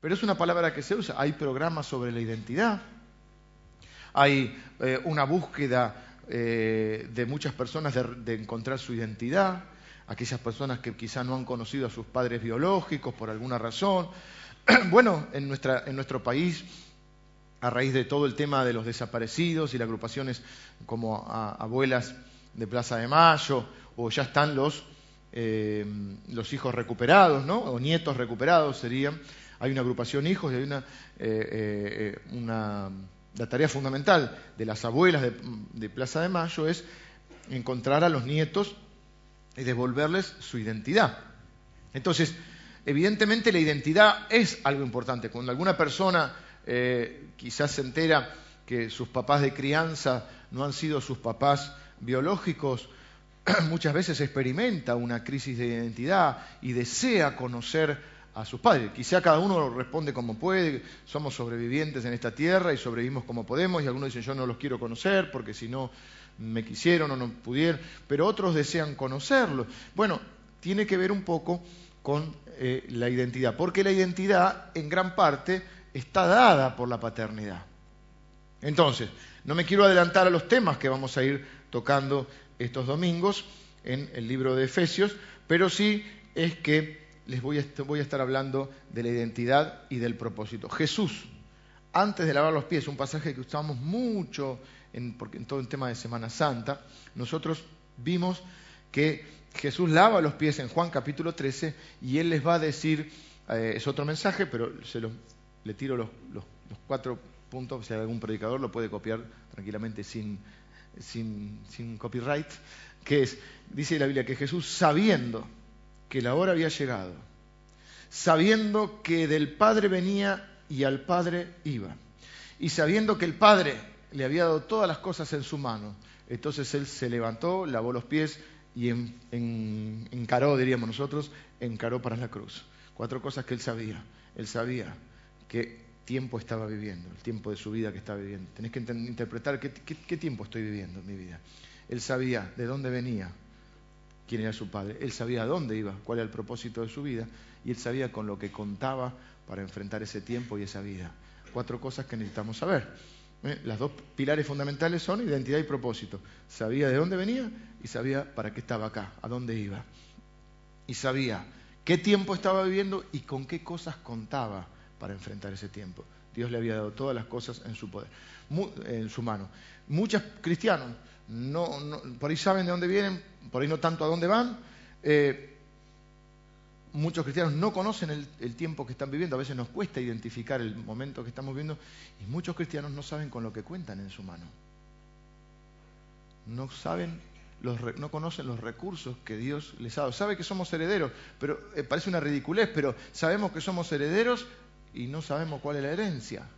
Pero es una palabra que se usa. Hay programas sobre la identidad. Hay eh, una búsqueda eh, de muchas personas de, encontrar su identidad. Aquellas personas que quizá no han conocido a sus padres biológicos por alguna razón. bueno, en, nuestra, en nuestro país, a raíz de todo el tema de los desaparecidos y las agrupaciones como abuelas de Plaza de Mayo, o ya están los, eh, los hijos recuperados, ¿no? o nietos recuperados serían hay una agrupación hijos y hay una, eh, eh, la tarea fundamental de las abuelas de, Plaza de Mayo es encontrar a los nietos y devolverles su identidad. Entonces, evidentemente la identidad es algo importante. Cuando alguna persona eh, quizás se entera que sus papás de crianza no han sido sus papás biológicos, muchas veces experimenta una crisis de identidad y desea conocer a sus padres. Quizá cada uno responde como puede, somos sobrevivientes en esta tierra y sobrevivimos como podemos, y algunos dicen yo no los quiero conocer porque si no me quisieron o no pudieron, pero otros desean conocerlos. Bueno, tiene que ver un poco con eh, la identidad, porque la identidad en gran parte está dada por la paternidad. Entonces, no me quiero adelantar a los temas que vamos a ir tocando estos domingos en el libro de Efesios, pero sí es que les voy a, estar hablando de la identidad y del propósito. Jesús, antes de lavar los pies, un pasaje que usamos mucho en, en todo el tema de Semana Santa, nosotros vimos que Jesús lava los pies en Juan capítulo 13 y él les va a decir, eh, es otro mensaje, pero se le tiro los, cuatro puntos, si hay algún predicador lo puede copiar tranquilamente sin, sin, sin copyright, que es, dice la Biblia que Jesús sabiendo que la hora había llegado, sabiendo que del Padre venía y al Padre iba, y sabiendo que el Padre le había dado todas las cosas en su mano. Entonces él se levantó, lavó los pies y encaró, diríamos nosotros, encaró para la cruz. Cuatro cosas que él sabía. Él sabía qué tiempo estaba viviendo, el tiempo de su vida que estaba viviendo. Tenés que interpretar qué, qué tiempo estoy viviendo en mi vida. Él sabía de dónde venía, quién era su padre. Él sabía a dónde iba, cuál era el propósito de su vida, y él sabía con lo que contaba para enfrentar ese tiempo y esa vida. Cuatro cosas que necesitamos saber. ¿eh? Las dos pilares fundamentales son identidad y propósito. Sabía de dónde venía y sabía para qué estaba acá, a dónde iba. Y sabía qué tiempo estaba viviendo y con qué cosas contaba para enfrentar ese tiempo. Dios le había dado todas las cosas en su poder, en su mano. Muchos cristianos no, por ahí saben de dónde vienen, por ahí no tanto a dónde van. Eh, muchos cristianos no conocen el, tiempo que están viviendo, a veces nos cuesta identificar el momento que estamos viviendo, y muchos cristianos no saben con lo que cuentan en su mano. No saben, los, no conocen los recursos que Dios les ha dado. Sabe que somos herederos, pero eh, parece una ridiculez, pero sabemos que somos herederos y no sabemos cuál es la herencia.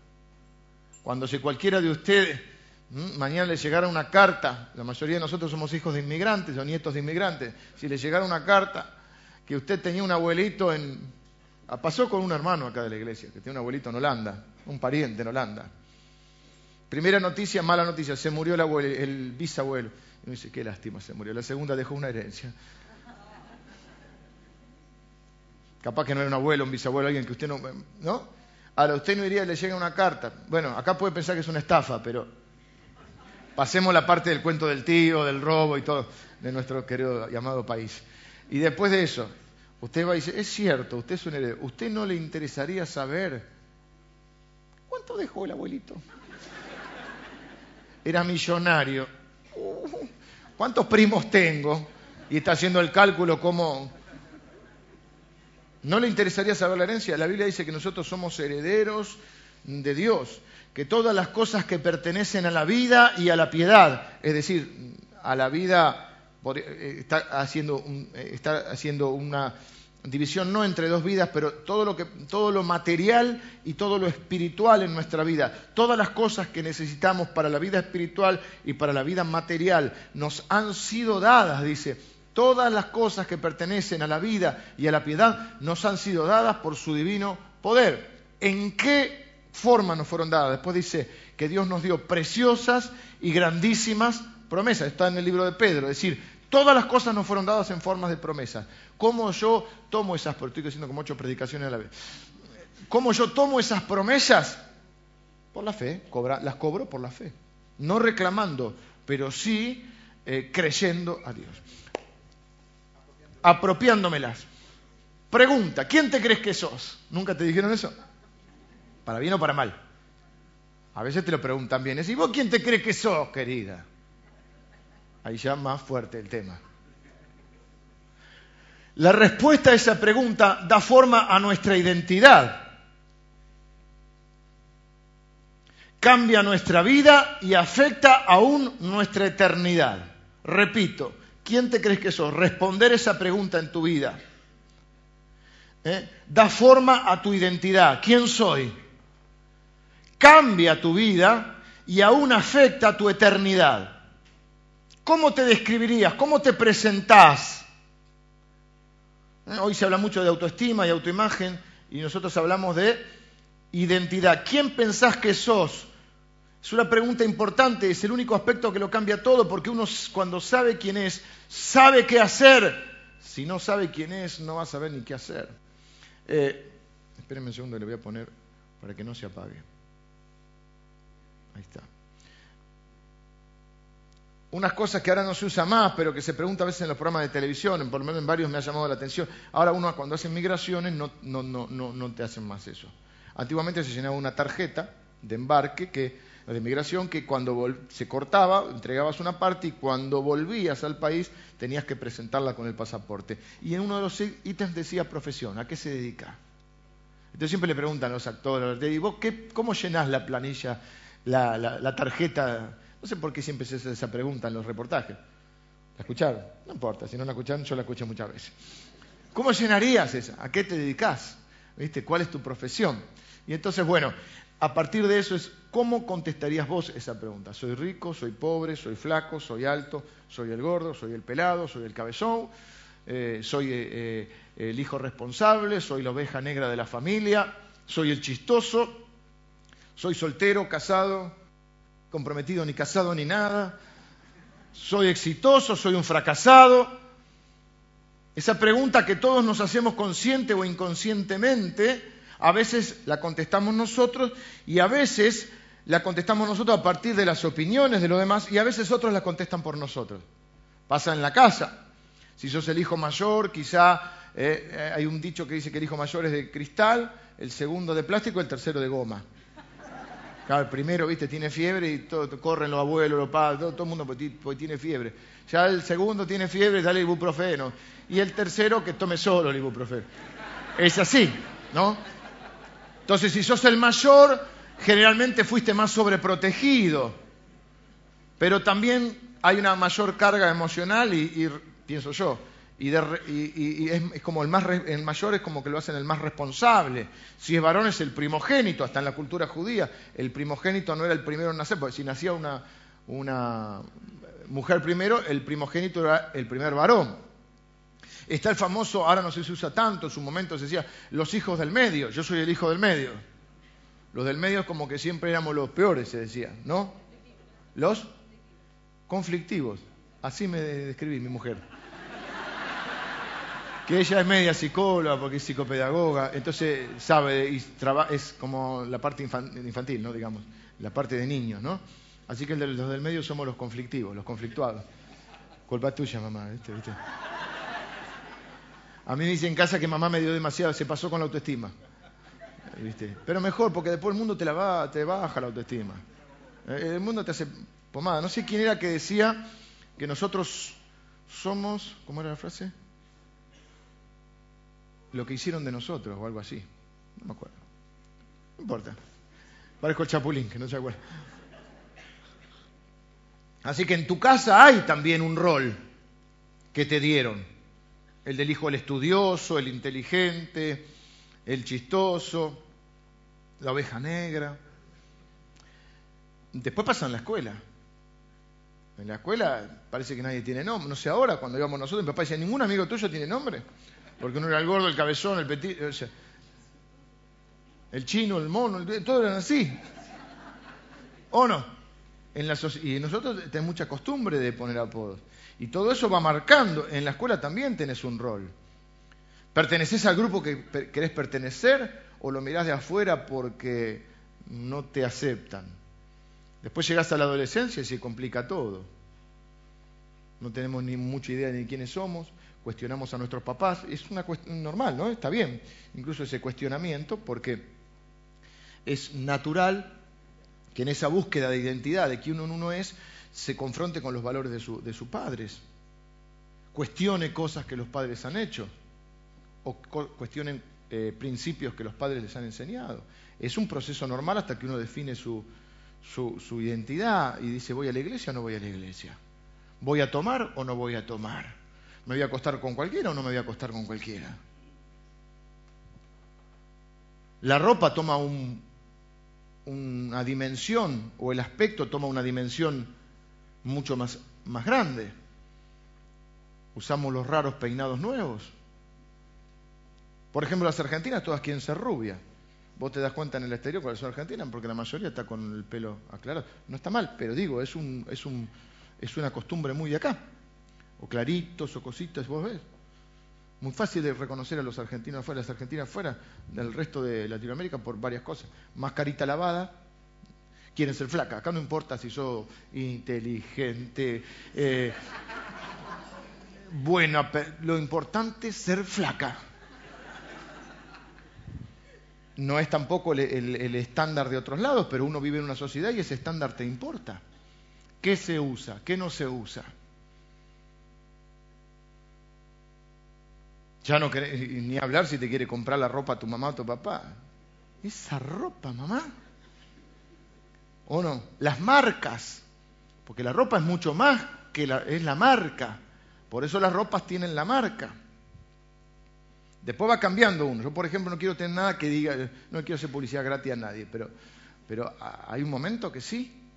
Cuando si cualquiera de ustedes. Mañana le llegara una carta, la mayoría de nosotros somos hijos de inmigrantes o nietos de inmigrantes, si le llegara una carta que usted tenía un abuelito en... Ah, pasó con un hermano acá de la iglesia, que tiene un abuelito en Holanda, un pariente en Holanda. Primera noticia, mala noticia, se murió el, abuelo, el bisabuelo. Y me dice, qué lástima, se murió. La segunda dejó una herencia. Capaz que no era un abuelo, un bisabuelo, alguien que usted no... ¿No? Ahora, usted no iría le llega una carta. Bueno, acá puede pensar que es una estafa, pero Pasemos la parte del cuento del tío, del robo y todo de nuestro querido llamado país. Y después de eso, usted va y dice, es cierto, usted es un heredero. ¿Usted no le interesaría saber cuánto dejó el abuelito? Era millonario. Uh, ¿Cuántos primos tengo? Y está haciendo el cálculo como... ¿No le interesaría saber la herencia? La Biblia dice que nosotros somos herederos de Dios que todas las cosas que pertenecen a la vida y a la piedad, es decir, a la vida, eh, está haciendo, eh, está haciendo una división no entre dos vidas, pero todo lo, que, todo lo material y todo lo espiritual en nuestra vida, todas las cosas que necesitamos para la vida espiritual y para la vida material nos han sido dadas, dice, todas las cosas que pertenecen a la vida y a la piedad nos han sido dadas por su divino poder. ¿En qué forma nos fueron dadas. Después dice que Dios nos dio preciosas y grandísimas promesas. Está en el libro de Pedro. Es decir, todas las cosas nos fueron dadas en formas de promesas. ¿Cómo yo tomo esas? Porque estoy haciendo como ocho predicaciones a la vez. ¿Cómo yo tomo esas promesas? Por la fe, las cobro por la fe. No reclamando, pero sí eh, creyendo a Dios. Apropiándomelas. Pregunta, ¿quién te crees que sos? ¿Nunca te dijeron eso? ¿Para bien o para mal? A veces te lo preguntan bien. ¿Y vos quién te crees que sos, querida? Ahí ya más fuerte el tema. La respuesta a esa pregunta da forma a nuestra identidad. Cambia nuestra vida y afecta aún nuestra eternidad. Repito, ¿quién te crees que sos? Responder esa pregunta en tu vida. ¿Eh? Da forma a tu identidad. ¿Quién soy? Cambia tu vida y aún afecta tu eternidad. ¿Cómo te describirías? ¿Cómo te presentás? ¿Eh? Hoy se habla mucho de autoestima y autoimagen y nosotros hablamos de identidad. ¿Quién pensás que sos? Es una pregunta importante, es el único aspecto que lo cambia todo, porque uno cuando sabe quién es, sabe qué hacer. Si no sabe quién es, no va a saber ni qué hacer. Eh, espérenme un segundo, le voy a poner para que no se apague. Ahí está. Unas cosas que ahora no se usa más, pero que se pregunta a veces en los programas de televisión, por lo menos en varios me ha llamado la atención. Ahora uno cuando hace migraciones no, no, no, no te hacen más eso. Antiguamente se llenaba una tarjeta de embarque que de migración, que cuando se cortaba, entregabas una parte y cuando volvías al país tenías que presentarla con el pasaporte. Y en uno de los ítems decía profesión, ¿a qué se dedica? Entonces siempre le preguntan a los actores, ¿y vos qué, cómo llenás la planilla, la, tarjeta? No sé por qué siempre se hace esa pregunta en los reportajes. ¿La escucharon? No importa, si no la escucharon, yo la escuché muchas veces. ¿Cómo llenarías esa? ¿A qué te dedicas? ¿Viste? ¿Cuál es tu profesión? Y entonces, bueno, a partir de eso es cómo contestarías vos esa pregunta. ¿Soy rico? ¿Soy pobre? ¿Soy flaco? ¿Soy alto? ¿Soy el gordo? ¿Soy el pelado? ¿Soy el cabezón? Eh, ¿Soy eh, eh, el hijo responsable? ¿Soy la oveja negra de la familia? ¿Soy el chistoso? ¿Soy soltero, casado, comprometido, ni casado ni nada? ¿Soy exitoso? ¿Soy un fracasado? Esa pregunta que todos nos hacemos consciente o inconscientemente a veces la contestamos nosotros y a veces la contestamos nosotros a partir de las opiniones de los demás y a veces otros la contestan por nosotros. Pasa en la casa. Si sos el hijo mayor, quizá eh, eh, hay un dicho que dice que el hijo mayor es de cristal, el segundo de plástico, el tercero de goma. Claro, el primero, viste, tiene fiebre y todo, corren los abuelos, los padres, todo, el mundo pues, tiene fiebre. Ya el segundo tiene fiebre, dale ibuprofeno. Y el tercero que tome solo el ibuprofeno. Es así, ¿no? Entonces, si sos el mayor, generalmente fuiste más sobreprotegido. Pero también hay una mayor carga emocional y, pienso yo, y, es, como el más el mayor es como que lo hacen el más responsable. Si es varón es el primogénito, hasta en la cultura judía, el primogénito no era el primero en nacer, porque si nacía una, una mujer primero, el primogénito era el primer varón. Está el famoso, ahora no sé si se usa tanto, en su momento se decía, los hijos del medio, yo soy el hijo del medio. Los del medio es como que siempre éramos los peores, se decía, ¿no? Los conflictivos. Así me describí mi mujer. Que ella es media psicóloga porque es psicopedagoga, entonces sabe y es como la parte infantil, ¿no? Digamos, la parte de niños, ¿no? Así que los del medio somos los conflictivos, los conflictuados. Culpa tuya, mamá, ¿viste? ¿Viste? A mí me dice en casa que mamá me dio demasiado, se pasó con la autoestima. Pero mejor, porque después el mundo te, la va, te baja la autoestima. Eh, el mundo te hace pomada. No sé quién era que decía que nosotros somos, ¿cómo era la frase? Lo que hicieron de nosotros o algo así. No me acuerdo. No importa. Parezco el chapulín, que no se acuerda. Así que en tu casa hay también un rol que te dieron el del hijo el estudioso, el inteligente, el chistoso, la oveja negra. Después pasa en la escuela. En la escuela parece que nadie tiene nombre. No sé ahora, cuando íbamos nosotros, mi papá decía, ¿ningún amigo tuyo tiene nombre? Porque uno era el gordo, el cabezón, el petit, el chino, el mono, todos eran así. ¿O no? En la y nosotros tenemos mucha costumbre de poner apodos. Y todo eso va marcando. En la escuela también tenés un rol. ¿Perteneces al grupo que querés pertenecer o lo mirás de afuera porque no te aceptan. Después llegas a la adolescencia y se complica todo. No tenemos ni mucha idea de quiénes somos, cuestionamos a nuestros papás. Es una cuestión normal, ¿no? Está bien, incluso ese cuestionamiento, porque es natural que en esa búsqueda de identidad de quién uno es, se confronte con los valores de, sus padres, cuestione cosas que los padres han hecho, o cuestionen eh, principios que los padres les han enseñado. Es un proceso normal hasta que uno define su, su, identidad y dice, ¿voy a la iglesia o no voy a la iglesia? ¿Voy a tomar o no voy a tomar? ¿Me voy a acostar con cualquiera o no me voy a acostar con cualquiera? La ropa toma una dimensión, o el aspecto toma una dimensión mucho más, más grande. Usamos los raros peinados nuevos. Por ejemplo, las argentinas todas quieren ser rubias. Vos te das cuenta en el exterior cuáles son argentinas, porque la mayoría está con el pelo aclarado. No está mal, pero digo, es, un, es, un, es una costumbre muy de acá. O claritos o cositas, vos ves. Muy fácil de reconocer a los argentinos afuera, las argentinas fuera del resto de Latinoamérica por varias cosas. Más carita lavada, quieren ser flacas. Acá no importa si sos inteligente, eh, buena, lo importante es ser flaca no es tampoco el, estándar de otros lados, pero uno vive en una sociedad y ese estándar te importa. ¿Qué se usa? ¿Qué no se usa? Ya no querés ni hablar si te quiere comprar la ropa a tu mamá o tu papá. Esa ropa, mamá. ¿O no? Las marcas. Porque la ropa es mucho más que la, es la marca. Por eso las ropas tienen la marca. Después va cambiando uno. Yo, por ejemplo, no quiero tener nada que diga, no quiero hacer publicidad gratis a nadie, pero, pero hay un momento que sí.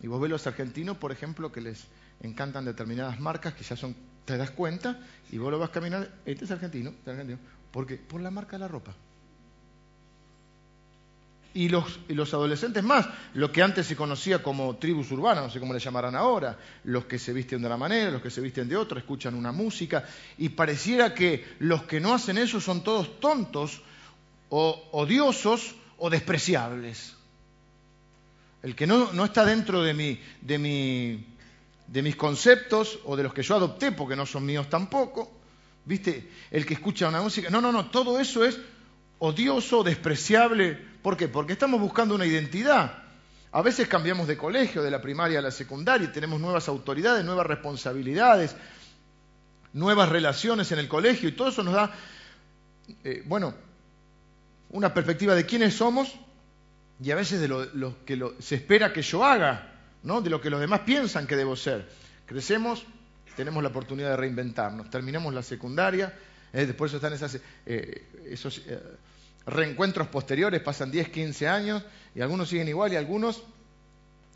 Y vos ves los argentinos, por ejemplo, que les encantan determinadas marcas que ya son, te das cuenta, y vos lo vas a caminar, este es argentino, este es argentino. ¿Por qué? Por la marca de la ropa y los, los, adolescentes más, lo que antes se conocía como tribus urbanas, no sé cómo le llamarán ahora, los que se visten de una manera, los que se visten de otra, escuchan una música, y pareciera que los que no hacen eso son todos tontos o odiosos o despreciables. El que no, no está dentro de, mi, de, mi, de mis conceptos o de los que yo adopté, porque no son míos tampoco, ¿viste? El que escucha una música, no, no, no, todo eso es odioso, despreciable, ¿Por qué? Porque estamos buscando una identidad. A veces cambiamos de colegio, de la primaria a la secundaria, y tenemos nuevas autoridades, nuevas responsabilidades, nuevas relaciones en el colegio, y todo eso nos da, eh, bueno, una perspectiva de quiénes somos y a veces de lo, que se espera que yo haga, ¿no? de lo que los demás piensan que debo ser. Crecemos, tenemos la oportunidad de reinventarnos, terminamos la secundaria, eh, después están esas, eh, esos reencuentros posteriores, pasan 10, 15 años, y algunos siguen igual y algunos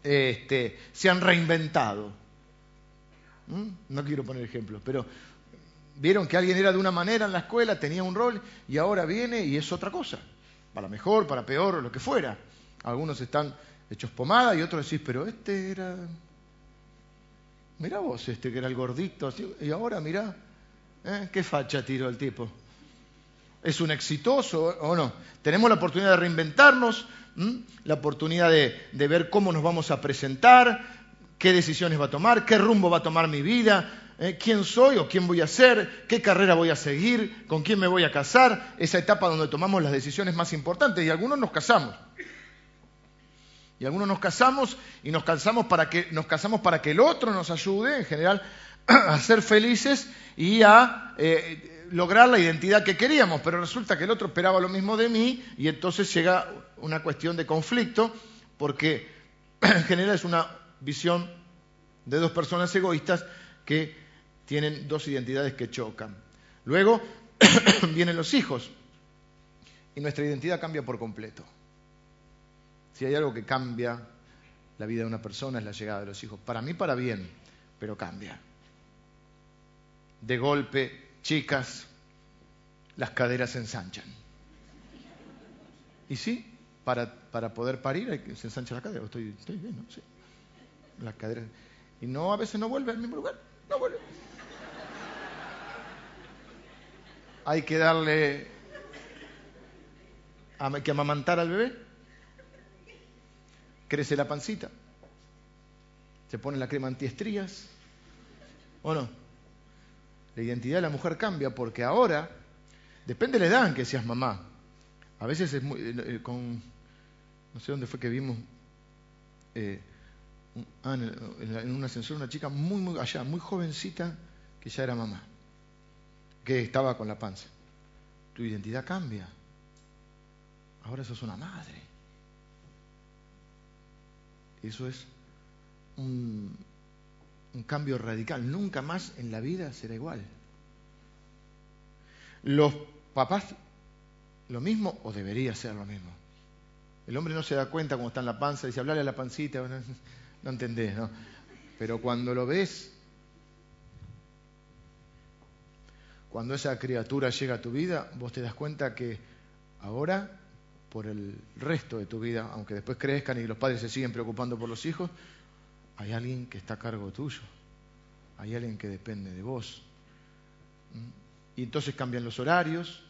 este, se han reinventado. ¿Mm? No quiero poner ejemplos, pero vieron que alguien era de una manera en la escuela, tenía un rol, y ahora viene y es otra cosa. Para mejor, para peor, lo que fuera. Algunos están hechos pomada y otros decís, pero este era... Mirá vos, este que era el gordito, y ahora mirá, ¿eh? qué facha tiró el tipo es un exitoso o no. Tenemos la oportunidad de reinventarnos, la oportunidad de, ver cómo nos vamos a presentar, qué decisiones va a tomar, qué rumbo va a tomar mi vida, ¿eh? quién soy o quién voy a ser, qué carrera voy a seguir, con quién me voy a casar, esa etapa donde tomamos las decisiones más importantes y algunos nos casamos. Y algunos nos casamos y nos casamos para que, nos casamos para que el otro nos ayude, en general, a ser felices y a eh, lograr la identidad que queríamos, pero resulta que el otro esperaba lo mismo de mí y entonces llega una cuestión de conflicto porque en general es una visión de dos personas egoístas que tienen dos identidades que chocan. Luego vienen los hijos y nuestra identidad cambia por completo. Si hay algo que cambia la vida de una persona es la llegada de los hijos. Para mí para bien, pero cambia. De golpe chicas, las caderas se ensanchan. Y sí, para, para poder parir hay que, se ensancha la cadera. Estoy, estoy bien, ¿no? Sí. Las caderas. Y no, a veces no vuelve al mismo lugar. No vuelve. Hay que darle que amamantar al bebé. Crece la pancita. Se pone la crema antiestrías. ¿O no? La identidad de la mujer cambia porque ahora, depende de la edad en que seas mamá. A veces es muy, eh, con, no sé dónde fue que vimos, eh, ah, en, un ascensor, una chica muy, muy allá, muy jovencita, que ya era mamá, que estaba con la panza. Tu identidad cambia. Ahora sos una madre. Eso es un, cambio radical. Nunca más en la vida será igual. Los papás, lo mismo o debería ser lo mismo. El hombre no se da cuenta cuando está en la panza, dice, hablale a la pancita, no, entendés, ¿no? Pero cuando lo ves, cuando esa criatura llega a tu vida, vos te das cuenta que ahora, por el resto de tu vida, aunque después crezcan y los padres se siguen preocupando por los hijos, hay alguien que está a cargo tuyo, hay alguien que depende de vos. ¿Mm? Y entonces cambian los horarios,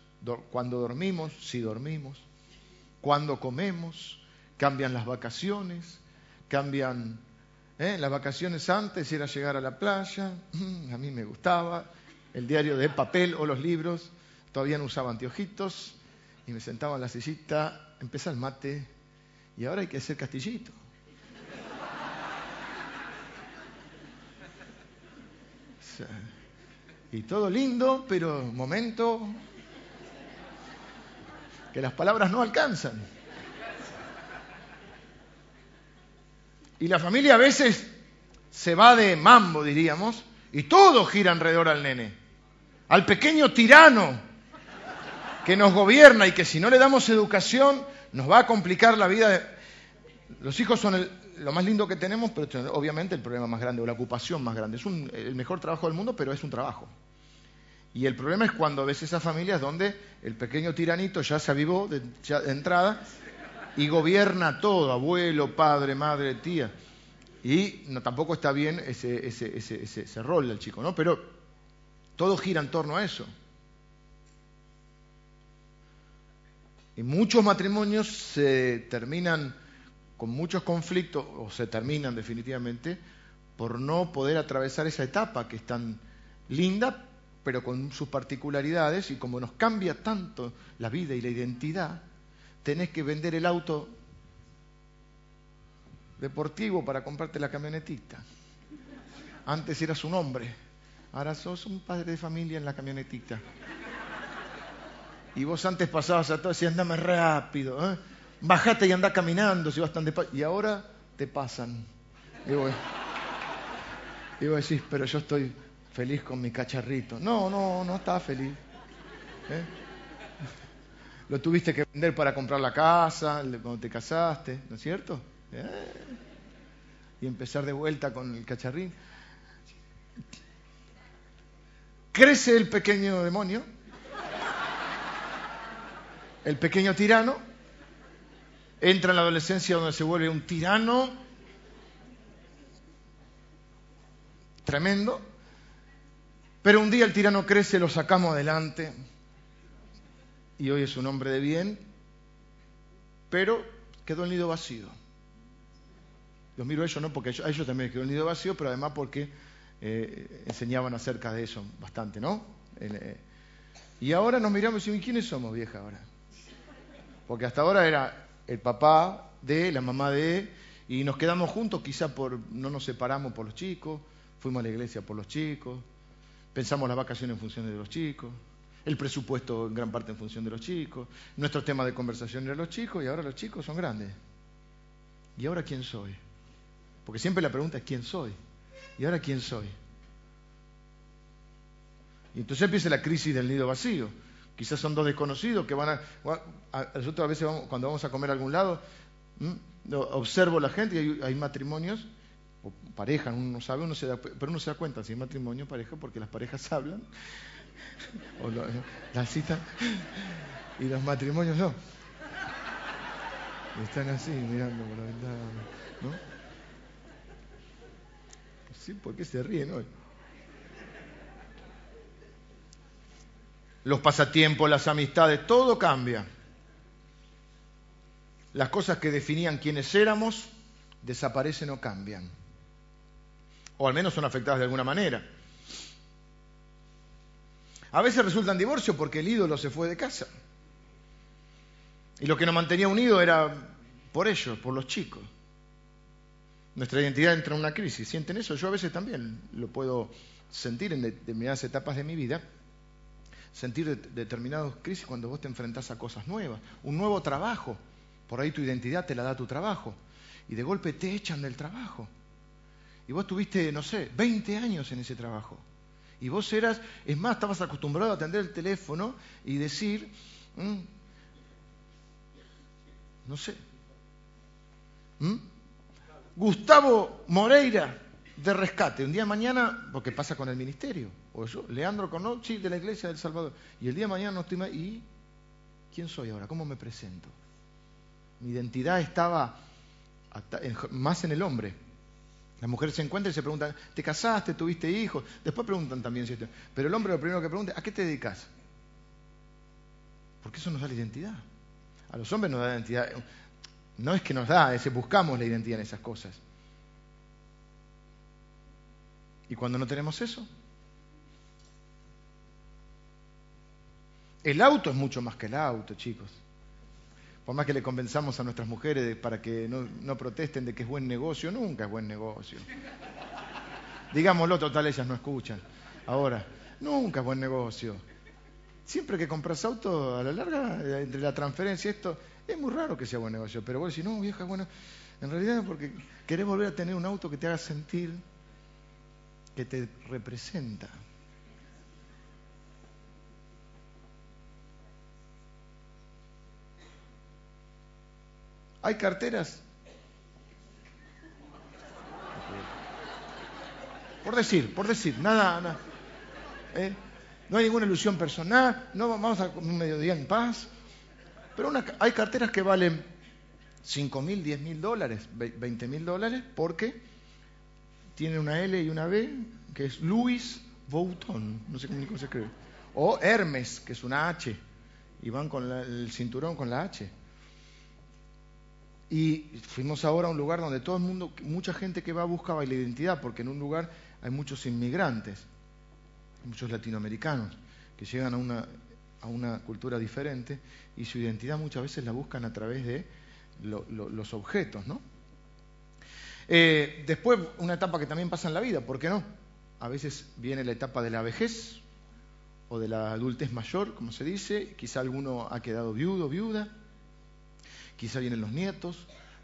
cuando dormimos, si dormimos, cuando comemos, cambian las vacaciones, cambian ¿eh? las vacaciones antes era llegar a la playa, a mí me gustaba, el diario de papel o los libros, todavía no usaba anteojitos y me sentaba en la sillita, empezaba el mate y ahora hay que hacer castillito. Y todo lindo, pero momento que las palabras no alcanzan. Y la familia a veces se va de mambo, diríamos, y todo gira alrededor al nene, al pequeño tirano que nos gobierna y que si no le damos educación nos va a complicar la vida. Los hijos son el, lo más lindo que tenemos, pero obviamente el problema más grande o la ocupación más grande. Es el mejor trabajo del mundo, pero es un trabajo. Y el problema es cuando ves esas familias donde el pequeño tiranito ya se avivó de, entrada y gobierna todo, abuelo, padre, madre, tía. Y no, tampoco está bien ese, ese, ese, ese rol del chico, ¿no? Pero todo gira en torno a eso. Y muchos matrimonios se terminan con muchos conflictos, o se terminan definitivamente, por no poder atravesar esa etapa que es tan linda, pero con sus particularidades, y como nos cambia tanto la vida y la identidad, tenés que vender el auto deportivo para comprarte la camionetita. Antes eras un hombre, ahora sos un padre de familia en la camionetita. Y vos antes pasabas a todo y decías, andame rápido, ¿eh? bajate y anda caminando si vas tan despacio. Y ahora te pasan. Y vos, decís, pero yo estoy feliz con mi cacharrito. No, no, no estás feliz. ¿Eh? Lo tuviste que vender para comprar la casa, cuando te casaste, ¿no es cierto? ¿Eh? Y empezar de vuelta con el cacharrín. Crece el pequeño demonio, el pequeño tirano, entra en la adolescencia donde se vuelve un tirano tremendo, pero un día el tirano crece, lo sacamos adelante y hoy es un hombre de bien, pero quedó el nido vacío. Los miro a ellos no porque a ellos también quedó el nido vacío, pero además porque eh, enseñaban acerca de eso bastante, ¿no? Eh, y ahora nos miramos y decimos, ¿quiénes somos, vieja, ahora? Porque hasta ahora era el papá de, la mamá de, y nos quedamos juntos, quizá por, no nos separamos por los chicos, fuimos a la iglesia por los chicos, pensamos las vacaciones en función de los chicos, el presupuesto en gran parte en función de los chicos, nuestro tema de conversación era los chicos y ahora los chicos son grandes. ¿Y ahora quién soy? Porque siempre la pregunta es ¿quién soy? ¿Y ahora quién soy? Y entonces empieza la crisis del nido vacío. Quizás son dos desconocidos que van a... nosotros a veces cuando vamos a comer a algún lado, observo la gente y hay, matrimonios, o pareja, uno no sabe, uno se da, pero uno se da cuenta si es matrimonio o pareja porque las parejas hablan, o la cita, y los matrimonios no. Están así mirando por la ventana, ¿no? Sí, ¿por qué se ríen hoy? Los pasatiempos, las amistades, todo cambia. las cosas que definían quiénes éramos desaparecen o cambian. O al menos son afectadas de alguna manera. A veces resultan divorcio porque el ídolo se fue de casa. Y lo que nos mantenía unidos era por ellos, por los chicos. Nuestra identidad entra en una crisis. ¿Sienten eso? Yo a veces también lo puedo sentir en determinadas etapas de mi vida. Sentir determinadas crisis cuando vos te enfrentás a cosas nuevas. Un nuevo trabajo. Por ahí tu identidad te la da tu trabajo. Y de golpe te echan del trabajo. Y vos tuviste, no sé, 20 años en ese trabajo. Y vos eras, es más, estabas acostumbrado a atender el teléfono y decir, mm, no sé, mm, Gustavo Moreira de Rescate, un día de mañana, porque pasa con el ministerio, o eso, Leandro Conochi de la Iglesia del Salvador, y el día de mañana no estoy más, ¿y quién soy ahora? ¿Cómo me presento? Mi identidad estaba más en el hombre. Las mujeres se encuentran y se preguntan, ¿te casaste? ¿Tuviste hijos? Después preguntan también si Pero el hombre lo primero que pregunta, ¿a qué te dedicas? Porque eso nos da la identidad. A los hombres nos da la identidad. No es que nos da, es que buscamos la identidad en esas cosas. ¿Y cuando no tenemos eso? El auto es mucho más que el auto, chicos. Por más que le convenzamos a nuestras mujeres para que no, protesten de que es buen negocio, nunca es buen negocio. Digámoslo, total, ellas no escuchan. Ahora, nunca es buen negocio. Siempre que compras auto, a la larga, entre la transferencia y esto, es muy raro que sea buen negocio. Pero vos decís, no, vieja, bueno, en realidad porque querés volver a tener un auto que te haga sentir que te representa. ¿Hay carteras? Por decir, por decir, nada, nada. ¿eh? No hay ninguna ilusión personal, no vamos a un mediodía en paz. Pero hay carteras que valen 5 mil, 10 mil dólares, 20 mil dólares, porque tiene una L y una B, que es Louis Vuitton, no sé cómo se escribe. O Hermes, que es una H, y van con el cinturón con la H. Y fuimos ahora a un lugar donde todo el mundo, mucha gente que va buscaba la identidad, porque en un lugar hay muchos inmigrantes, muchos latinoamericanos, que llegan a una, a una cultura diferente y su identidad muchas veces la buscan a través de los objetos, ¿no? Eh, después, una etapa que también pasa en la vida, ¿por qué no? A veces viene la etapa de la vejez o de la adultez mayor, como se dice, quizá alguno ha quedado viudo, viuda, quizá vienen los nietos,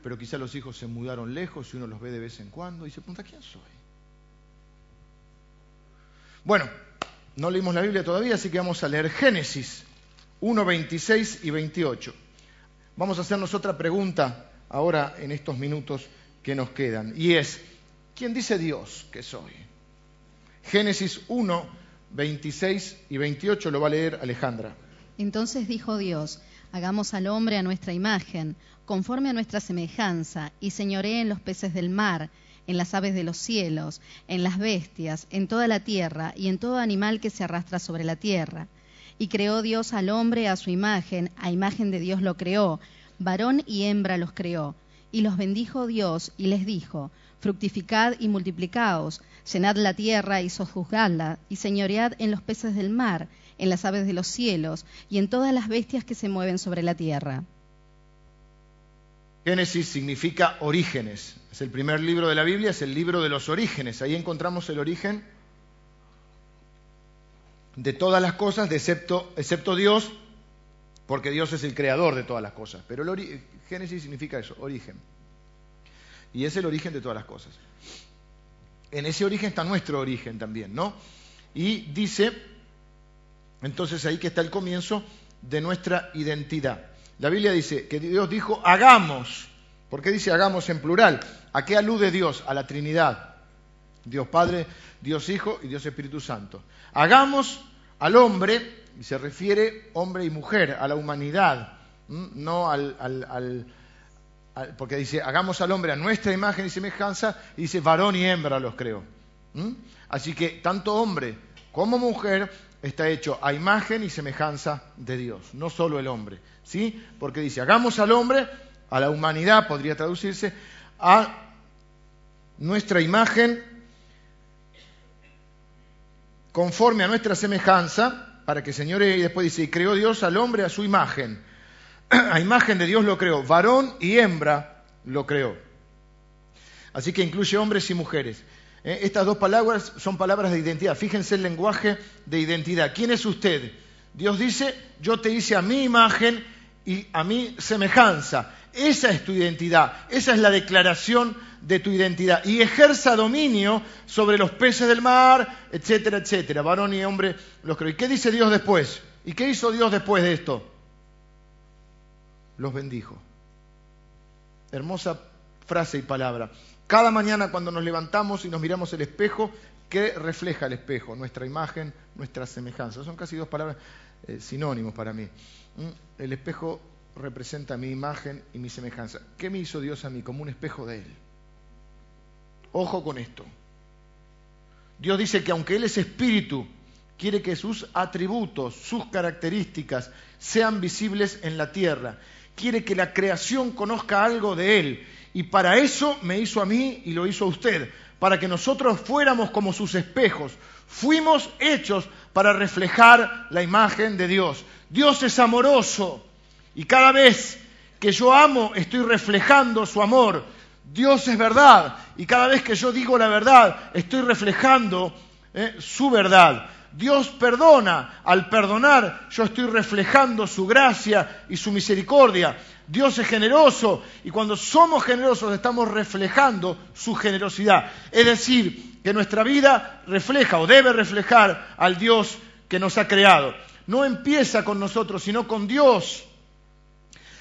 pero quizá los hijos se mudaron lejos y uno los ve de vez en cuando y se pregunta, ¿quién soy? Bueno, no leímos la Biblia todavía, así que vamos a leer Génesis 1, 26 y 28. Vamos a hacernos otra pregunta ahora en estos minutos que nos quedan, y es, ¿quién dice Dios que soy? Génesis 1, 26 y 28 lo va a leer Alejandra. Entonces dijo Dios, Hagamos al hombre a nuestra imagen, conforme a nuestra semejanza, y señoree en los peces del mar, en las aves de los cielos, en las bestias, en toda la tierra, y en todo animal que se arrastra sobre la tierra. Y creó Dios al hombre a su imagen, a imagen de Dios lo creó, varón y hembra los creó. Y los bendijo Dios, y les dijo, Fructificad y multiplicaos, llenad la tierra y sojuzgadla, y señoread en los peces del mar, en las aves de los cielos y en todas las bestias que se mueven sobre la tierra. Génesis significa orígenes. Es el primer libro de la Biblia, es el libro de los orígenes. Ahí encontramos el origen de todas las cosas, excepto, Dios, porque Dios es el creador de todas las cosas. Pero el Génesis significa eso, origen. Y es el origen de todas las cosas. En ese origen está nuestro origen también, ¿no? Y dice entonces ahí que está el comienzo de nuestra identidad. La Biblia dice que Dios dijo, hagamos. ¿Por qué dice hagamos en plural? ¿A qué alude Dios? A la Trinidad. Dios Padre, Dios Hijo y Dios Espíritu Santo. Hagamos al hombre, y se refiere hombre y mujer, a la humanidad, no al, porque dice, hagamos al hombre a nuestra imagen y semejanza, y dice, varón y hembra los creo. Así que tanto hombre como mujer está hecho a imagen y semejanza de Dios, no solo el hombre, ¿sí? Porque dice, hagamos al hombre a la humanidad, podría traducirse, a nuestra imagen, conforme a nuestra semejanza, para que señore, y después dice, y creó Dios al hombre a su imagen. A imagen de Dios lo creó, varón y hembra lo creó. Así que incluye hombres y mujeres. Eh, estas dos palabras son palabras de identidad. Fíjense el lenguaje de identidad. ¿Quién es usted? Dios dice, yo te hice a mi imagen y a mi semejanza. Esa es tu identidad, esa es la declaración de tu identidad. Y ejerza dominio sobre los peces del mar, etcétera, etcétera. Varón y hombre los creo. ¿Y qué dice Dios después? ¿Y qué hizo Dios después de esto? Los bendijo. Hermosa frase y palabra. Cada mañana cuando nos levantamos y nos miramos el espejo, ¿qué refleja el espejo? Nuestra imagen, nuestra semejanza. Son casi dos palabras eh, sinónimos para mí. ¿Mm? El espejo representa mi imagen y mi semejanza. ¿Qué me hizo Dios a mí? Como un espejo de Él. Ojo con esto. Dios dice que aunque Él es espíritu, quiere que sus atributos, sus características sean visibles en la tierra. Quiere que la creación conozca algo de Él. Y para eso me hizo a mí y lo hizo a usted, para que nosotros fuéramos como sus espejos. Fuimos hechos para reflejar la imagen de Dios. Dios es amoroso y cada vez que yo amo estoy reflejando su amor. Dios es verdad y cada vez que yo digo la verdad estoy reflejando eh, su verdad. Dios perdona. Al perdonar yo estoy reflejando su gracia y su misericordia. Dios es generoso y cuando somos generosos estamos reflejando su generosidad. Es decir, que nuestra vida refleja o debe reflejar al Dios que nos ha creado. No empieza con nosotros, sino con Dios.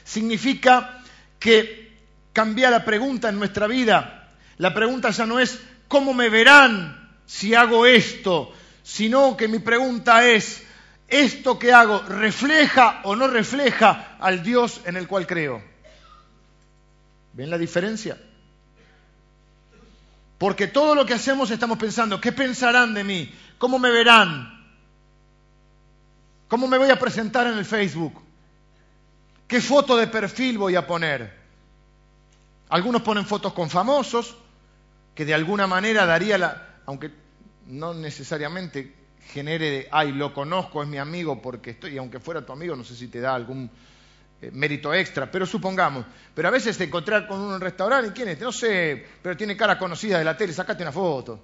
Significa que cambia la pregunta en nuestra vida. La pregunta ya no es ¿cómo me verán si hago esto? Sino que mi pregunta es ¿esto que hago refleja o no refleja al Dios en el cual creo? ¿Ven la diferencia? Porque todo lo que hacemos estamos pensando, ¿qué pensarán de mí? ¿Cómo me verán? ¿Cómo me voy a presentar en el Facebook? ¿Qué foto de perfil voy a poner? Algunos ponen fotos con famosos, que de alguna manera daría la, aunque no necesariamente genere, ay, lo conozco, es mi amigo porque estoy, y aunque fuera tu amigo, no sé si te da algún eh, mérito extra, pero supongamos, pero a veces te encontrar con uno en un restaurante, ¿y quién es? No sé, pero tiene cara conocida de la tele, sacate una foto.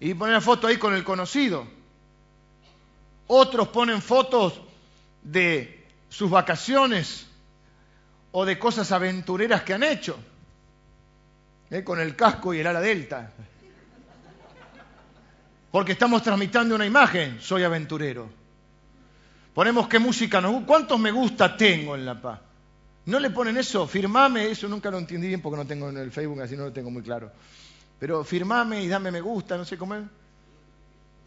Y poner la foto ahí con el conocido. Otros ponen fotos de sus vacaciones o de cosas aventureras que han hecho, ¿eh? con el casco y el ala delta. Porque estamos transmitiendo una imagen, soy aventurero. Ponemos qué música nos gusta, cuántos me gusta tengo en La Paz. No le ponen eso, firmame, eso nunca lo entendí bien porque no tengo en el Facebook, así no lo tengo muy claro. Pero firmame y dame me gusta, no sé cómo es.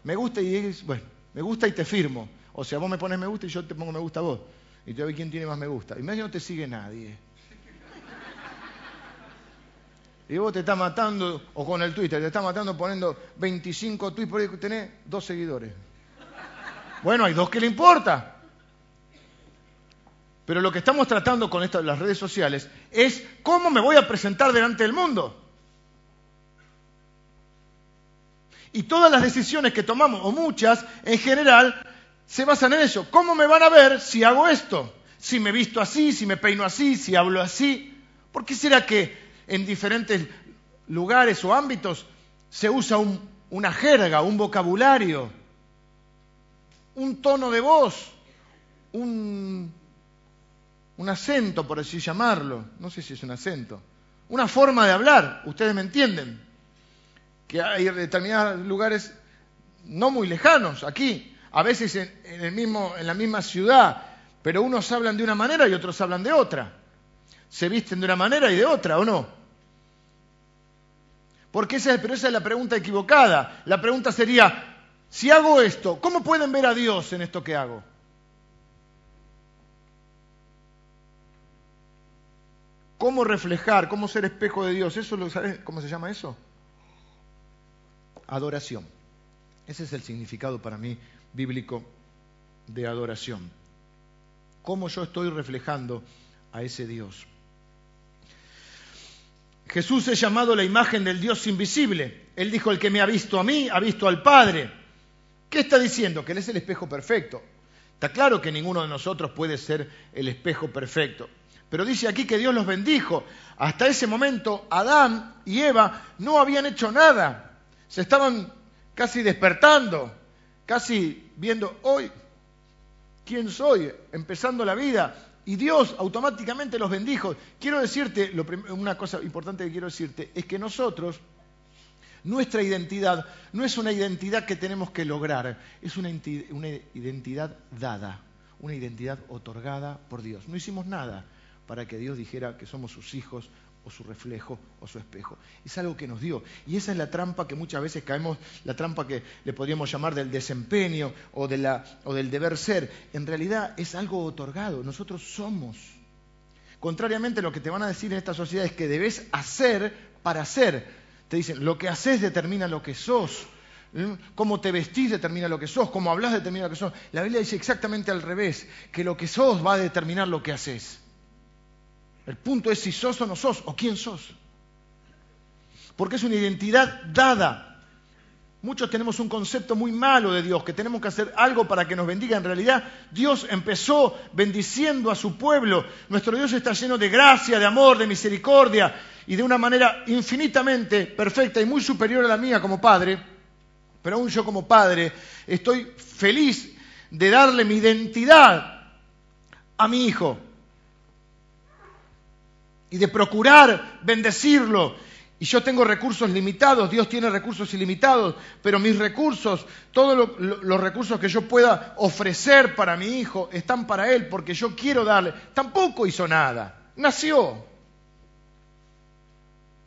Me gusta y es, bueno, me gusta y te firmo. O sea, vos me pones me gusta y yo te pongo me gusta a vos. Y te doy quién tiene más me gusta. Y medio no te sigue nadie. Y vos te estás matando, o con el Twitter, te estás matando poniendo 25 tweets por ahí tenés dos seguidores. Bueno, hay dos que le importa. Pero lo que estamos tratando con las redes sociales es cómo me voy a presentar delante del mundo. Y todas las decisiones que tomamos, o muchas, en general, se basan en eso. ¿Cómo me van a ver si hago esto? Si me visto así, si me peino así, si hablo así. ¿Por qué será que en diferentes lugares o ámbitos se usa una jerga, un vocabulario, un tono de voz, un, un acento, por así llamarlo, no sé si es un acento, una forma de hablar, ustedes me entienden, que hay determinados lugares no muy lejanos, aquí, a veces en, el mismo, en la misma ciudad, pero unos hablan de una manera y otros hablan de otra. Se visten de una manera y de otra, ¿o no? Porque esa, pero esa es la pregunta equivocada. La pregunta sería, si hago esto, ¿cómo pueden ver a Dios en esto que hago? ¿Cómo reflejar, cómo ser espejo de Dios? ¿Eso lo sabes cómo se llama eso? Adoración. Ese es el significado para mí bíblico de adoración. ¿Cómo yo estoy reflejando a ese Dios? Jesús es llamado la imagen del Dios invisible. Él dijo, el que me ha visto a mí, ha visto al Padre. ¿Qué está diciendo? Que Él es el espejo perfecto. Está claro que ninguno de nosotros puede ser el espejo perfecto. Pero dice aquí que Dios los bendijo. Hasta ese momento Adán y Eva no habían hecho nada. Se estaban casi despertando, casi viendo hoy quién soy, empezando la vida. Y Dios automáticamente los bendijo. Quiero decirte, una cosa importante que quiero decirte, es que nosotros, nuestra identidad no es una identidad que tenemos que lograr, es una, identidad dada, una identidad otorgada por Dios. No hicimos nada para que Dios dijera que somos sus hijos o su reflejo o su espejo. Es algo que nos dio. Y esa es la trampa que muchas veces caemos, la trampa que le podríamos llamar del desempeño o, de la, o del deber ser. En realidad es algo otorgado. Nosotros somos. Contrariamente a lo que te van a decir en esta sociedad es que debes hacer para ser. Te dicen, lo que haces determina lo que sos. ¿Mm? Cómo te vestís determina lo que sos, cómo hablas determina lo que sos. La Biblia dice exactamente al revés, que lo que sos va a determinar lo que haces. El punto es si sos o no sos, o quién sos. Porque es una identidad dada. Muchos tenemos un concepto muy malo de Dios, que tenemos que hacer algo para que nos bendiga. En realidad, Dios empezó bendiciendo a su pueblo. Nuestro Dios está lleno de gracia, de amor, de misericordia y de una manera infinitamente perfecta y muy superior a la mía como padre. Pero aún yo como padre estoy feliz de darle mi identidad a mi hijo y de procurar bendecirlo. Y yo tengo recursos limitados, Dios tiene recursos ilimitados, pero mis recursos, todos los recursos que yo pueda ofrecer para mi hijo están para él porque yo quiero darle. Tampoco hizo nada, nació.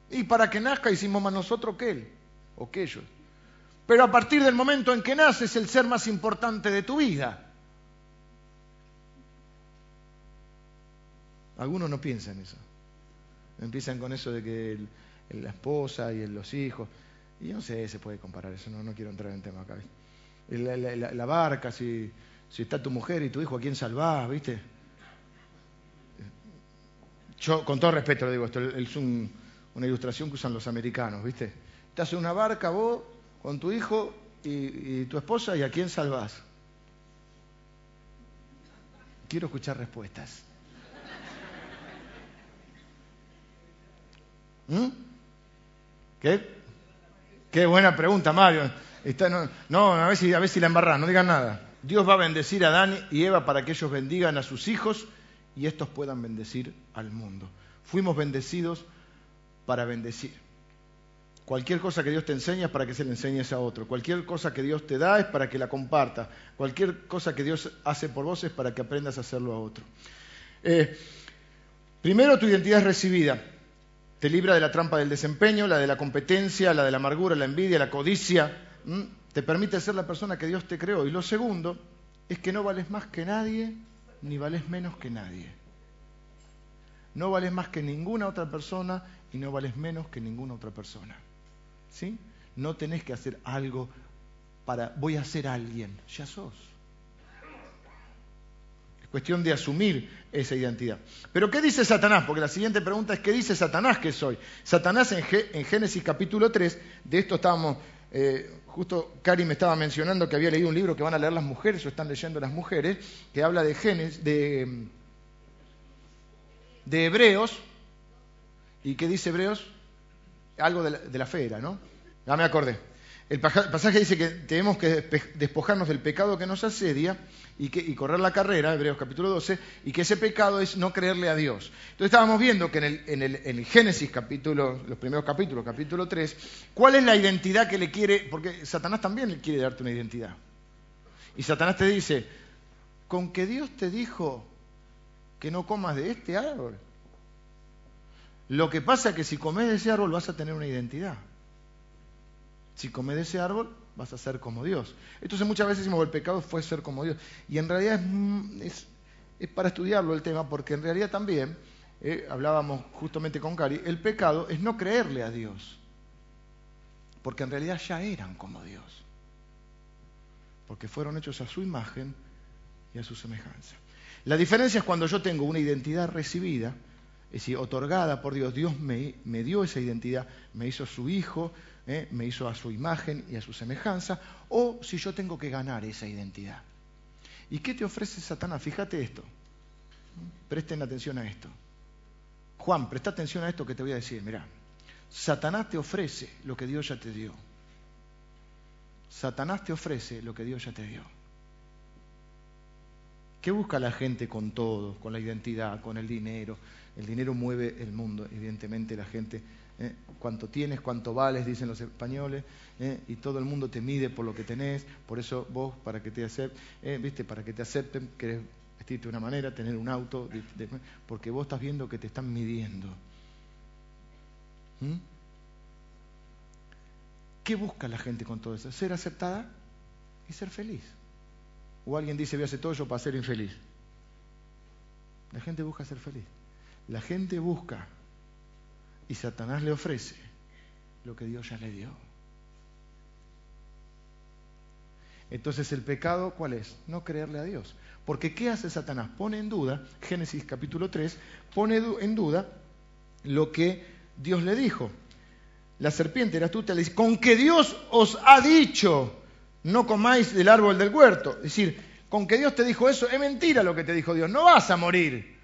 Y para que nazca hicimos más nosotros que él o que ellos. Pero a partir del momento en que nace es el ser más importante de tu vida. Algunos no piensan eso. Empiezan con eso de que la esposa y los hijos. Y no sé, se puede comparar eso, no, no quiero entrar en el tema acá. La, barca, si, si, está tu mujer y tu hijo, ¿a quién salvás? ¿Viste? Yo, con todo respeto, lo digo, esto es una ilustración que usan los americanos, ¿viste? Estás en una barca vos, con tu hijo y, y tu esposa, ¿y a quién salvás? Quiero escuchar respuestas. ¿Mm? ¿Qué? Qué buena pregunta, Mario. no, a, ver si, a ver si la embarrás, no digan nada. Dios va a bendecir a Adán y Eva para que ellos bendigan a sus hijos y estos puedan bendecir al mundo. Fuimos bendecidos para bendecir. Cualquier cosa que Dios te enseña es para que se le enseñes a otro. Cualquier cosa que Dios te da es para que la compartas. Cualquier cosa que Dios hace por vos es para que aprendas a hacerlo a otro. Eh, primero, tu identidad es recibida. Te libra de la trampa del desempeño, la de la competencia, la de la amargura, la envidia, la codicia. Te permite ser la persona que Dios te creó. Y lo segundo es que no vales más que nadie, ni vales menos que nadie. No vales más que ninguna otra persona y no vales menos que ninguna otra persona. ¿Sí? No tenés que hacer algo para, voy a ser alguien, ya sos cuestión de asumir esa identidad. Pero ¿qué dice Satanás? Porque la siguiente pregunta es ¿qué dice Satanás que soy? Satanás en, Génesis capítulo 3, de esto estábamos, eh, justo Cari me estaba mencionando que había leído un libro que van a leer las mujeres o están leyendo las mujeres, que habla de Génesis, de, Hebreos, ¿y qué dice Hebreos? Algo de la, de la fe era, ¿no? Ya me acordé. El pasaje dice que tenemos que despojarnos del pecado que nos asedia y, que, correr la carrera, Hebreos capítulo 12, y que ese pecado es no creerle a Dios. Entonces estábamos viendo que en el, Génesis capítulo, los primeros capítulos, capítulo 3, cuál es la identidad que le quiere, porque Satanás también le quiere darte una identidad. Y Satanás te dice, con que Dios te dijo que no comas de este árbol. Lo que pasa es que si comes de ese árbol vas a tener una identidad. Si comes de ese árbol, vas a ser como Dios. Entonces muchas veces decimos, el pecado fue ser como Dios. Y en realidad es, es, para estudiarlo el tema, porque en realidad también, eh, hablábamos justamente con Cari, el pecado es no creerle a Dios. Porque en realidad ya eran como Dios. Porque fueron hechos a su imagen y a su semejanza. La diferencia es cuando yo tengo una identidad recibida, es decir, otorgada por Dios. Dios me, dio esa identidad, me hizo su hijo, ¿eh? me hizo a su imagen y a su semejanza, o si yo tengo que ganar esa identidad. ¿Y qué te ofrece Satanás? Fíjate esto. Presten atención a esto. Juan, presta atención a esto que te voy a decir. Mira, Satanás te ofrece lo que Dios ya te dio. Satanás te ofrece lo que Dios ya te dio. ¿Qué busca la gente con todo? Con la identidad, con el dinero. El dinero mueve el mundo, evidentemente la gente. ¿eh? Cuánto tienes, cuánto vales, dicen los españoles, ¿eh? y todo el mundo te mide por lo que tenés. Por eso vos, para que te acepten, ¿eh? viste, para que te acepten, querés vestirte de una manera, tener un auto, porque vos estás viendo que te están midiendo. ¿Mm? ¿Qué busca la gente con todo eso? Ser aceptada y ser feliz. O alguien dice, voy a hacer todo yo para ser infeliz. La gente busca ser feliz. La gente busca y Satanás le ofrece lo que Dios ya le dio. Entonces el pecado, ¿cuál es? No creerle a Dios. Porque ¿qué hace Satanás? Pone en duda, Génesis capítulo 3, pone en duda lo que Dios le dijo. La serpiente era astuta, le dice, con que Dios os ha dicho, no comáis del árbol del huerto. Es decir, con que Dios te dijo eso, es mentira lo que te dijo Dios, no vas a morir.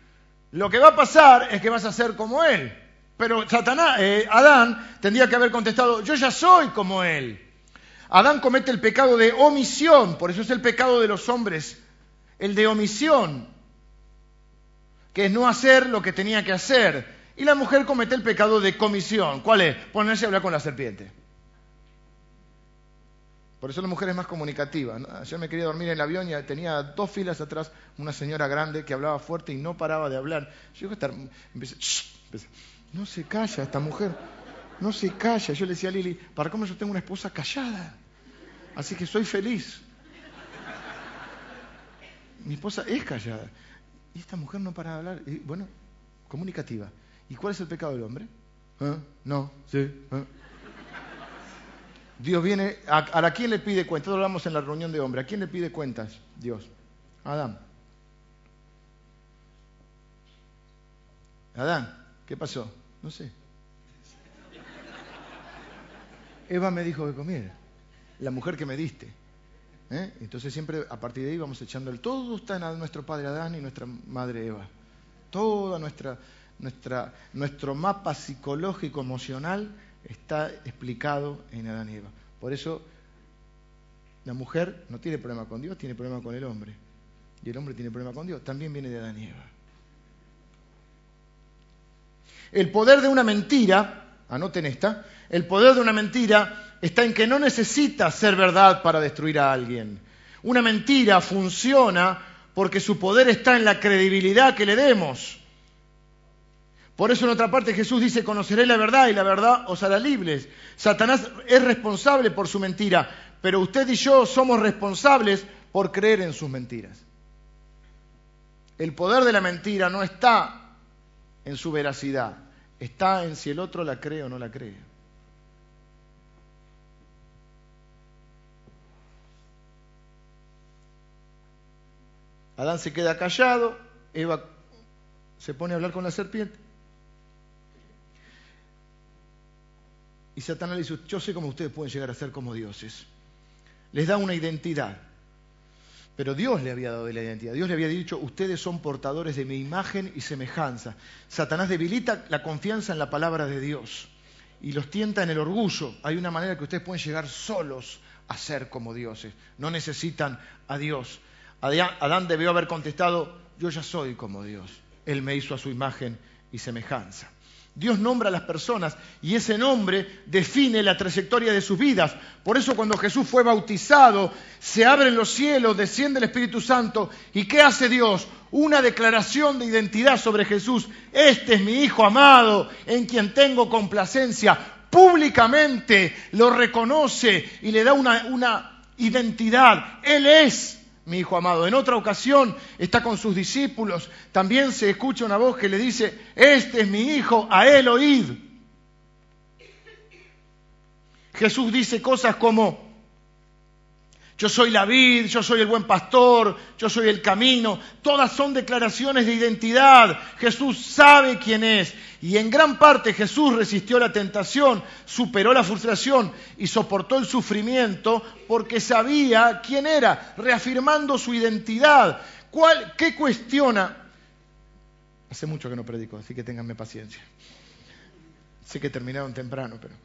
Lo que va a pasar es que vas a ser como Él. Pero Satanás, eh, Adán tendría que haber contestado, yo ya soy como Él. Adán comete el pecado de omisión, por eso es el pecado de los hombres, el de omisión, que es no hacer lo que tenía que hacer. Y la mujer comete el pecado de comisión. ¿Cuál es? Ponerse a hablar con la serpiente. Por eso la mujer es más comunicativa. Ayer me quería dormir en el avión y tenía dos filas atrás una señora grande que hablaba fuerte y no paraba de hablar. Yo estar, empecé, no se calla esta mujer, no se calla. Yo le decía a Lili, ¿para cómo yo tengo una esposa callada? Así que soy feliz. Mi esposa es callada. Y esta mujer no para de hablar. Y, bueno, comunicativa. ¿Y cuál es el pecado del hombre? ¿Eh? No, sí. ¿Eh? Dios viene, a, quién le pide cuentas? Hablamos en la reunión de hombres. ¿A quién le pide cuentas? Dios. Adán. Adán, ¿qué pasó? No sé. Eva me dijo que comiera. La mujer que me diste. ¿Eh? Entonces siempre a partir de ahí vamos echando el todo está en nuestro padre Adán y nuestra madre Eva. Toda nuestra, nuestra, nuestro mapa psicológico emocional está explicado en Adán y Eva. Por eso la mujer no tiene problema con Dios, tiene problema con el hombre. Y el hombre tiene problema con Dios. También viene de Adán y Eva. El poder de una mentira, anoten esta, el poder de una mentira está en que no necesita ser verdad para destruir a alguien. Una mentira funciona porque su poder está en la credibilidad que le demos. Por eso en otra parte Jesús dice, conoceré la verdad y la verdad os hará libres. Satanás es responsable por su mentira, pero usted y yo somos responsables por creer en sus mentiras. El poder de la mentira no está en su veracidad, está en si el otro la cree o no la cree. Adán se queda callado, Eva se pone a hablar con la serpiente. Y Satanás le dice, yo sé cómo ustedes pueden llegar a ser como dioses. Les da una identidad. Pero Dios le había dado la identidad. Dios le había dicho, ustedes son portadores de mi imagen y semejanza. Satanás debilita la confianza en la palabra de Dios y los tienta en el orgullo. Hay una manera que ustedes pueden llegar solos a ser como dioses. No necesitan a Dios. Adán debió haber contestado, yo ya soy como Dios. Él me hizo a su imagen y semejanza. Dios nombra a las personas y ese nombre define la trayectoria de sus vidas. Por eso cuando Jesús fue bautizado, se abren los cielos, desciende el Espíritu Santo. ¿Y qué hace Dios? Una declaración de identidad sobre Jesús. Este es mi Hijo amado, en quien tengo complacencia. Públicamente lo reconoce y le da una, una identidad. Él es mi hijo amado. En otra ocasión está con sus discípulos, también se escucha una voz que le dice, este es mi hijo, a él oíd. Jesús dice cosas como, Yo soy la vid, yo soy el buen pastor, yo soy el camino. Todas son declaraciones de identidad. Jesús sabe quién es. Y en gran parte Jesús resistió la tentación, superó la frustración y soportó el sufrimiento porque sabía quién era, reafirmando su identidad. ¿Cuál, ¿Qué cuestiona? Hace mucho que no predico, así que ténganme paciencia. Sé que terminaron temprano, pero...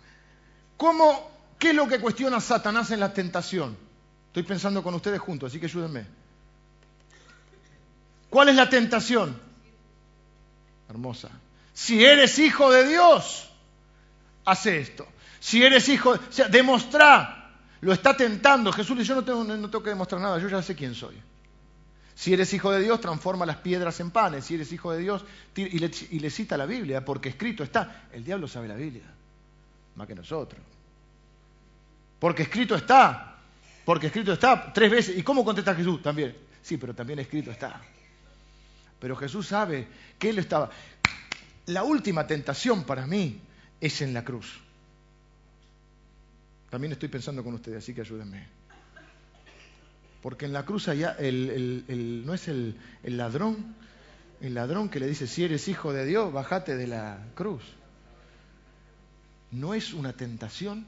¿Cómo, ¿Qué es lo que cuestiona Satanás en la tentación? Estoy pensando con ustedes juntos, así que ayúdenme. ¿Cuál es la tentación? Hermosa. Si eres hijo de Dios, hace esto. Si eres hijo, o sea, demostra. Lo está tentando. Jesús dice, yo no tengo, no tengo que demostrar nada, yo ya sé quién soy. Si eres hijo de Dios, transforma las piedras en panes. Si eres hijo de Dios, y le, y le, cita la Biblia, porque escrito está. El diablo sabe la Biblia, más que nosotros. Porque escrito está. Porque escrito está tres veces. ¿Y cómo contesta Jesús? También. Sí, pero también escrito está. Pero Jesús sabe que Él estaba. La última tentación para mí es en la cruz. También estoy pensando con ustedes, así que ayúdenme. Porque en la cruz allá el, no es el, ladrón, el ladrón que le dice, si eres hijo de Dios, bájate de la cruz. No es una tentación.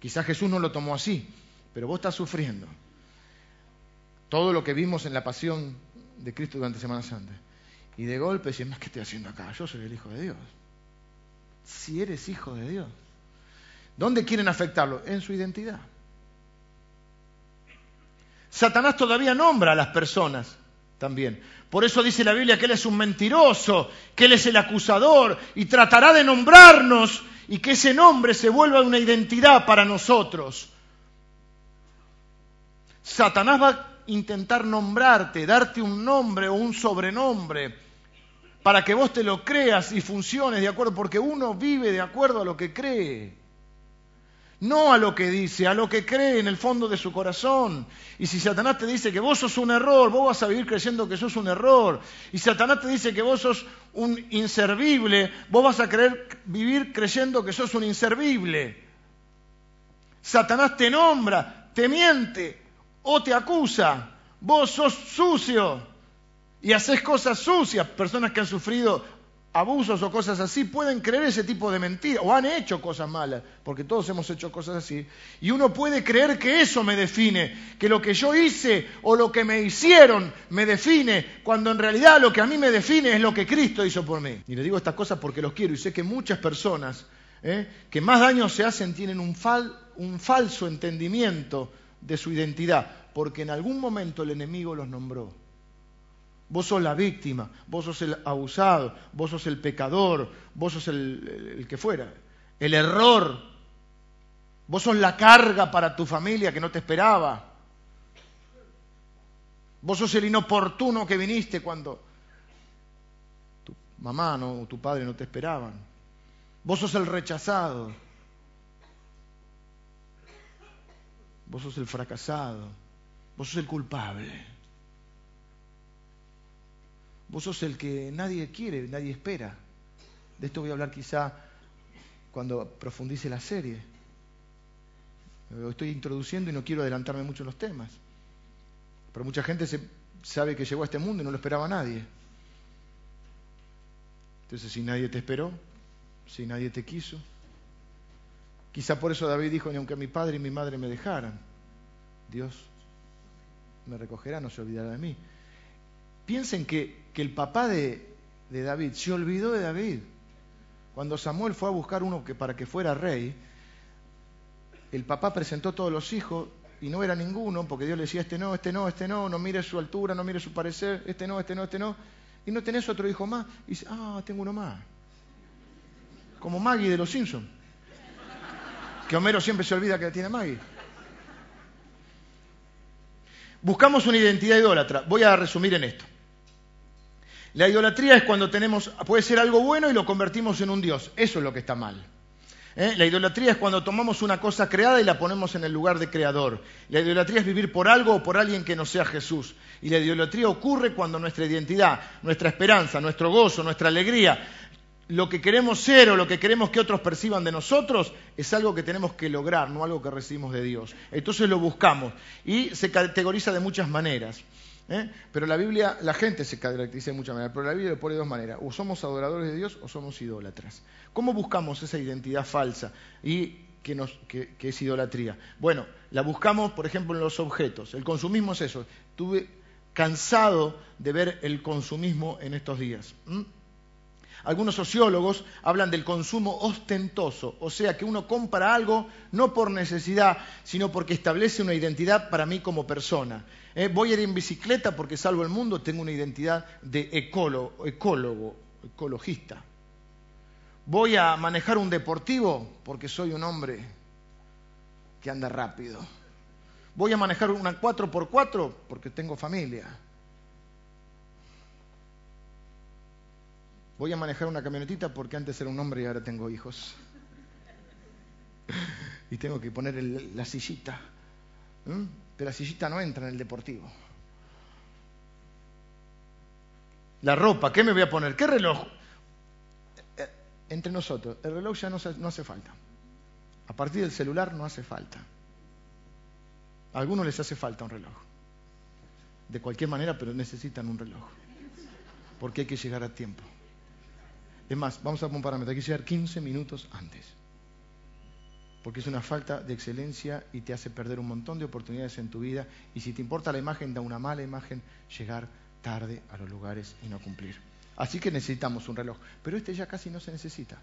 Quizás Jesús no lo tomó así, pero vos estás sufriendo. Todo lo que vimos en la pasión de Cristo durante Semana Santa. Y de golpe decís, ¿qué estoy haciendo acá? Yo soy el Hijo de Dios. Si eres Hijo de Dios. ¿Dónde quieren afectarlo? En su identidad. Satanás todavía nombra a las personas también. Por eso dice la Biblia que Él es un mentiroso, que Él es el acusador y tratará de nombrarnos y que ese nombre se vuelva una identidad para nosotros. Satanás va a intentar nombrarte, darte un nombre o un sobrenombre para que vos te lo creas y funciones de acuerdo, porque uno vive de acuerdo a lo que cree. No a lo que dice, a lo que cree en el fondo de su corazón. Y si Satanás te dice que vos sos un error, vos vas a vivir creyendo que sos un error. Y si Satanás te dice que vos sos un inservible, vos vas a querer vivir creyendo que sos un inservible. Satanás te nombra, te miente, o te acusa, vos sos sucio y haces cosas sucias. Personas que han sufrido abusos o cosas así pueden creer ese tipo de mentiras o han hecho cosas malas, porque todos hemos hecho cosas así. Y uno puede creer que eso me define, que lo que yo hice o lo que me hicieron me define, cuando en realidad lo que a mí me define es lo que Cristo hizo por mí. Y le digo estas cosas porque los quiero y sé que muchas personas ¿eh? que más daño se hacen tienen un, un falso entendimiento de su identidad, porque en algún momento el enemigo los nombró. Vos sos la víctima, vos sos el abusado, vos sos el pecador, vos sos el, que fuera, el error, vos sos la carga para tu familia que no te esperaba. Vos sos el inoportuno que viniste cuando tu mamá no, o tu padre no te esperaban. Vos sos el rechazado. Vos sos el fracasado. Vos sos el culpable. Vos sos el que nadie quiere, nadie espera. De esto voy a hablar quizá cuando profundice la serie. Lo estoy introduciendo y no quiero adelantarme mucho en los temas. Pero mucha gente se, sabe que llegó a este mundo y no lo esperaba nadie. Entonces, si nadie te esperó, si nadie te quiso, Quizá por eso David dijo, ni aunque mi padre y mi madre me dejaran, Dios me recogerá, no se olvidará de mí. Piensen que, el papá de, de, David se olvidó de David. Cuando Samuel fue a buscar uno que, para que fuera rey, el papá presentó todos los hijos y no era ninguno, porque Dios le decía, este no, este no, este no, no mire su altura, no mire su parecer, este no, este no, este no. Y no tenés otro hijo más. Y dice, ah, tengo uno más. Como Maggie de los Simpsons que Homero siempre se olvida que tiene Maggie. Buscamos una identidad idólatra. Voy a resumir en esto. La idolatría es cuando tenemos, puede ser algo bueno y lo convertimos en un Dios. Eso es lo que está mal. ¿Eh? La idolatría es cuando tomamos una cosa creada y la ponemos en el lugar de creador. La idolatría es vivir por algo o por alguien que no sea Jesús. Y la idolatría ocurre cuando nuestra identidad, nuestra esperanza, nuestro gozo, nuestra alegría, lo que queremos ser o lo que queremos que otros perciban de nosotros es algo que tenemos que lograr, no algo que recibimos de Dios. Entonces lo buscamos y se categoriza de muchas maneras. ¿eh? Pero la Biblia, la gente se caracteriza de muchas maneras, pero la Biblia lo pone de dos maneras. O somos adoradores de Dios o somos idólatras. ¿Cómo buscamos esa identidad falsa y que, nos, es idolatría? Bueno, la buscamos, por ejemplo, en los objetos. El consumismo es eso. Estuve cansado de ver el consumismo en estos días. Algunos sociólogos hablan del consumo ostentoso, o sea que uno compra algo no por necesidad, sino porque establece una identidad para mí como persona. Eh, voy a ir en bicicleta porque salvo el mundo, tengo una identidad de ecólogo, ecólogo, ecologista. Voy a manejar un deportivo porque soy un hombre que anda rápido. Voy a manejar una 4x4 porque tengo familia. Voy a manejar una camionetita porque antes era un hombre y ahora tengo hijos. y tengo que poner la sillita. Pero la sillita no entra en el deportivo. La ropa, ¿qué me voy a poner? ¿Qué reloj? Eh, entre nosotros, el reloj ya no, no hace falta. A partir del celular no hace falta. A algunos les hace falta un reloj. De cualquier manera, pero necesitan un reloj. Porque hay que llegar a tiempo. Es más, vamos a poner un parámetro, hay que llegar 15 minutos antes. Porque es una falta de excelencia y te hace perder un montón de oportunidades en tu vida. Y si te importa la imagen, da una mala imagen llegar tarde a los lugares y no cumplir. Así que necesitamos un reloj. Pero este ya casi no se necesita.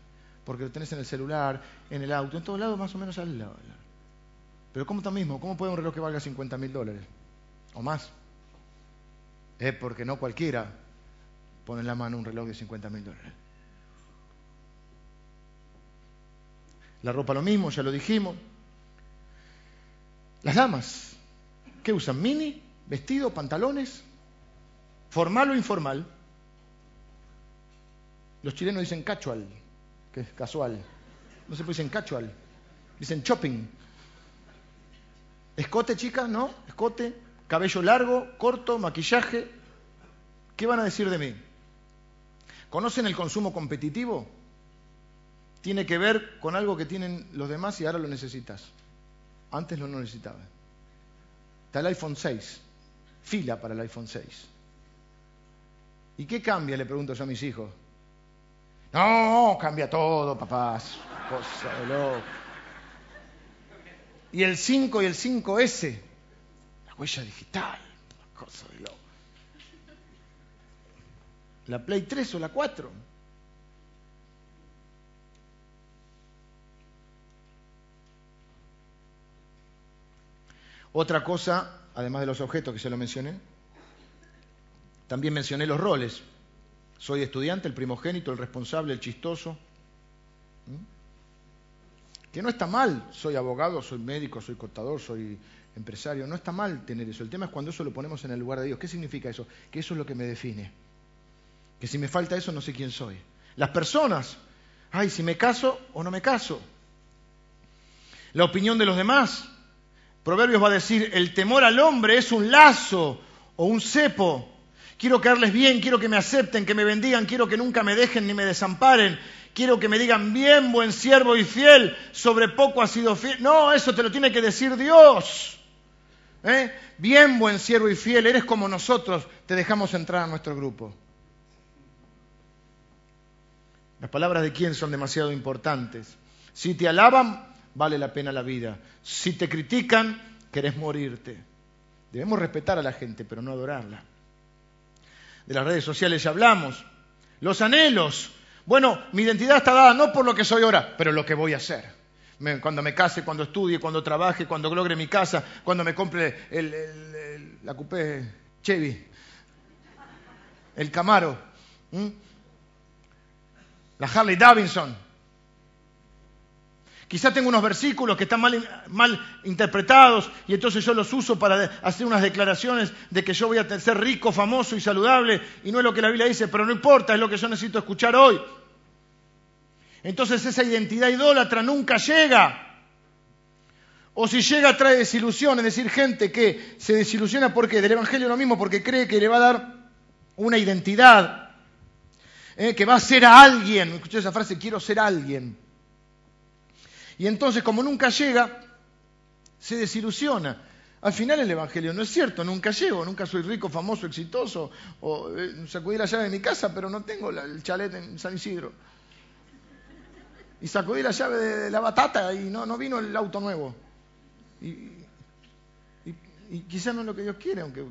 Porque lo tenés en el celular, en el auto, en todos lados más o menos al lado. Pero ¿cómo está mismo? ¿Cómo puede un reloj que valga 50 mil dólares? O más. Es porque no cualquiera pone en la mano un reloj de 50 mil dólares. La ropa lo mismo, ya lo dijimos. Las damas, ¿qué usan? ¿Mini? ¿Vestido? ¿Pantalones? ¿Formal o informal? Los chilenos dicen casual, que es casual. No se decir casual. Dicen shopping. Escote, chicas, ¿no? Escote, cabello largo, corto, maquillaje. ¿Qué van a decir de mí? ¿Conocen el consumo competitivo? Tiene que ver con algo que tienen los demás y ahora lo necesitas. Antes no lo necesitabas. Está el iPhone 6, fila para el iPhone 6. ¿Y qué cambia? Le pregunto yo a mis hijos. No, cambia todo, papás. Cosa de loco. Y el 5 y el 5S, la huella digital, cosa de loco. La Play 3 o la 4. Otra cosa, además de los objetos que se lo mencioné, también mencioné los roles. Soy estudiante, el primogénito, el responsable, el chistoso. ¿Mm? Que no está mal, soy abogado, soy médico, soy contador, soy empresario, no está mal tener eso. El tema es cuando eso lo ponemos en el lugar de Dios. ¿Qué significa eso? Que eso es lo que me define. Que si me falta eso no sé quién soy. Las personas, ay, si me caso o no me caso. La opinión de los demás, Proverbios va a decir, el temor al hombre es un lazo o un cepo. Quiero quedarles bien, quiero que me acepten, que me bendigan, quiero que nunca me dejen ni me desamparen. Quiero que me digan, bien, buen siervo y fiel, sobre poco has sido fiel. No, eso te lo tiene que decir Dios. ¿Eh? Bien, buen siervo y fiel, eres como nosotros, te dejamos entrar a nuestro grupo. Las palabras de quién son demasiado importantes. Si te alaban, vale la pena la vida. Si te critican, querés morirte. Debemos respetar a la gente, pero no adorarla. De las redes sociales ya hablamos. Los anhelos. Bueno, mi identidad está dada no por lo que soy ahora, pero lo que voy a hacer. Cuando me case, cuando estudie, cuando trabaje, cuando logre mi casa, cuando me compre la coupé Chevy, el Camaro, la Harley Davidson, Quizá tengo unos versículos que están mal, interpretados y entonces yo los uso para hacer unas declaraciones de que yo voy a ser rico, famoso y saludable y no es lo que la Biblia dice, pero no importa, es lo que yo necesito escuchar hoy. Entonces esa identidad idólatra nunca llega. O si llega trae desilusión, es decir, gente que se desilusiona porque del Evangelio lo mismo, porque cree que le va a dar una identidad ¿eh? que va a ser a alguien. Escuché esa frase, quiero ser alguien. Y entonces, como nunca llega, se desilusiona. Al final el Evangelio no es cierto, nunca llego, nunca soy rico, famoso, exitoso, o eh, sacudí la llave de mi casa, pero no tengo el chalet en San Isidro. Y sacudí la llave de la batata y no, no vino el auto nuevo. Y, y quizás no es lo que Dios quiere, aunque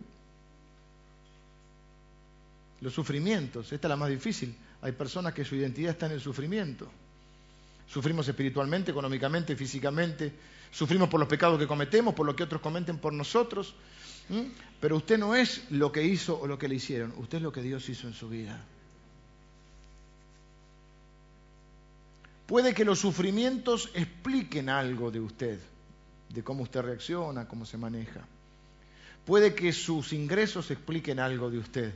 los sufrimientos, esta es la más difícil. Hay personas que su identidad está en el sufrimiento. Sufrimos espiritualmente, económicamente, físicamente. Sufrimos por los pecados que cometemos, por lo que otros cometen por nosotros. Pero usted no es lo que hizo o lo que le hicieron. Usted es lo que Dios hizo en su vida. Puede que los sufrimientos expliquen algo de usted, de cómo usted reacciona, cómo se maneja. Puede que sus ingresos expliquen algo de usted.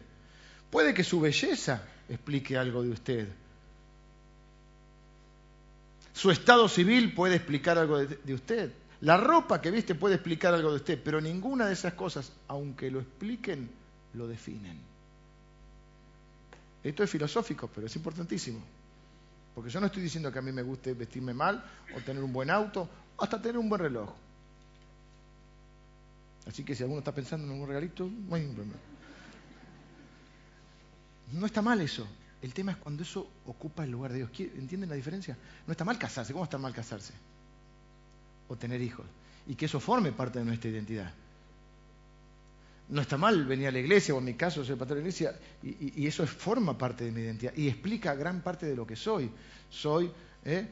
Puede que su belleza explique algo de usted. Su estado civil puede explicar algo de, usted. La ropa que viste puede explicar algo de usted, pero ninguna de esas cosas, aunque lo expliquen, lo definen. Esto es filosófico, pero es importantísimo. Porque yo no estoy diciendo que a mí me guste vestirme mal, o tener un buen auto, o hasta tener un buen reloj. Así que si alguno está pensando en un regalito, no hay problema. No está mal eso. El tema es cuando eso ocupa el lugar de Dios. ¿Entienden la diferencia? No está mal casarse. ¿Cómo está mal casarse? O tener hijos. Y que eso forme parte de nuestra identidad. No está mal venir a la iglesia, o en mi caso soy pastor de la iglesia, y, eso forma parte de mi identidad. Y explica gran parte de lo que soy. Soy ¿eh?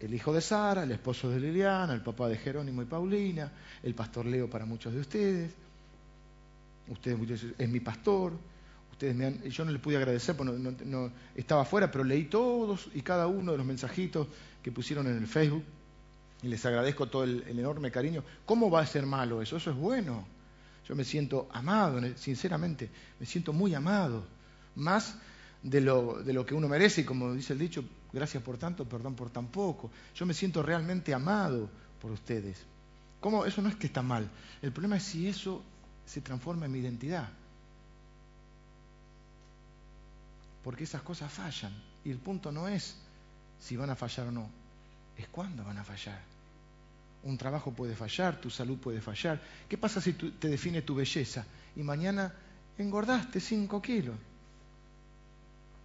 el hijo de Sara, el esposo de Liliana, el papá de Jerónimo y Paulina, el pastor Leo para muchos de ustedes. Ustedes muchos es mi pastor, yo no le pude agradecer porque no, estaba afuera, pero leí todos y cada uno de los mensajitos que pusieron en el Facebook y les agradezco todo el, enorme cariño. ¿Cómo va a ser malo eso? Eso es bueno. Yo me siento amado, sinceramente, me siento muy amado, más de lo, de lo que uno merece y como dice el dicho, gracias por tanto, perdón por tan poco. Yo me siento realmente amado por ustedes. ¿Cómo? Eso no es que está mal. El problema es si eso se transforma en mi identidad. Porque esas cosas fallan. Y el punto no es si van a fallar o no, es cuándo van a fallar. Un trabajo puede fallar, tu salud puede fallar. ¿Qué pasa si te define tu belleza y mañana engordaste 5 kilos?